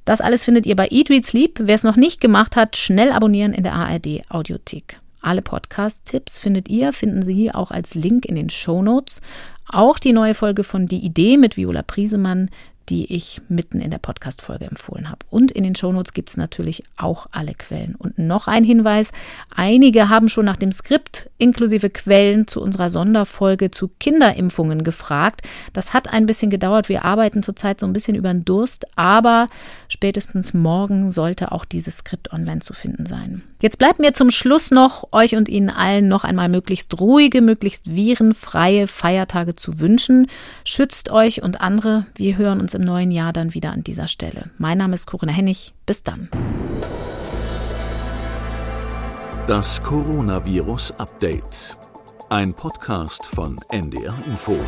Das alles findet ihr bei Eat, Read, Sleep. Wer es noch nicht gemacht hat, schnell abonnieren in der ARD Audiothek. Alle Podcast-Tipps findet ihr, finden Sie auch als Link in den Shownotes. Auch die neue Folge von Die Idee mit Viola Priesemann, die ich mitten in der Podcast-Folge empfohlen habe. Und in den Shownotes gibt es natürlich auch alle Quellen. Und noch ein Hinweis, einige haben schon nach dem Skript inklusive Quellen zu unserer Sonderfolge zu Kinderimpfungen gefragt. Das hat ein bisschen gedauert. Wir arbeiten zurzeit so ein bisschen über den Durst, aber spätestens morgen sollte auch dieses Skript online zu finden sein. Jetzt bleibt mir zum Schluss noch, euch und Ihnen allen noch einmal möglichst ruhige, möglichst virenfreie Feiertage zu wünschen. Schützt euch und andere. Wir hören uns im neuen Jahr dann wieder an dieser Stelle. Mein Name ist Corinna Hennig. Bis dann. Das Coronavirus Update. Ein Podcast von NDR Info.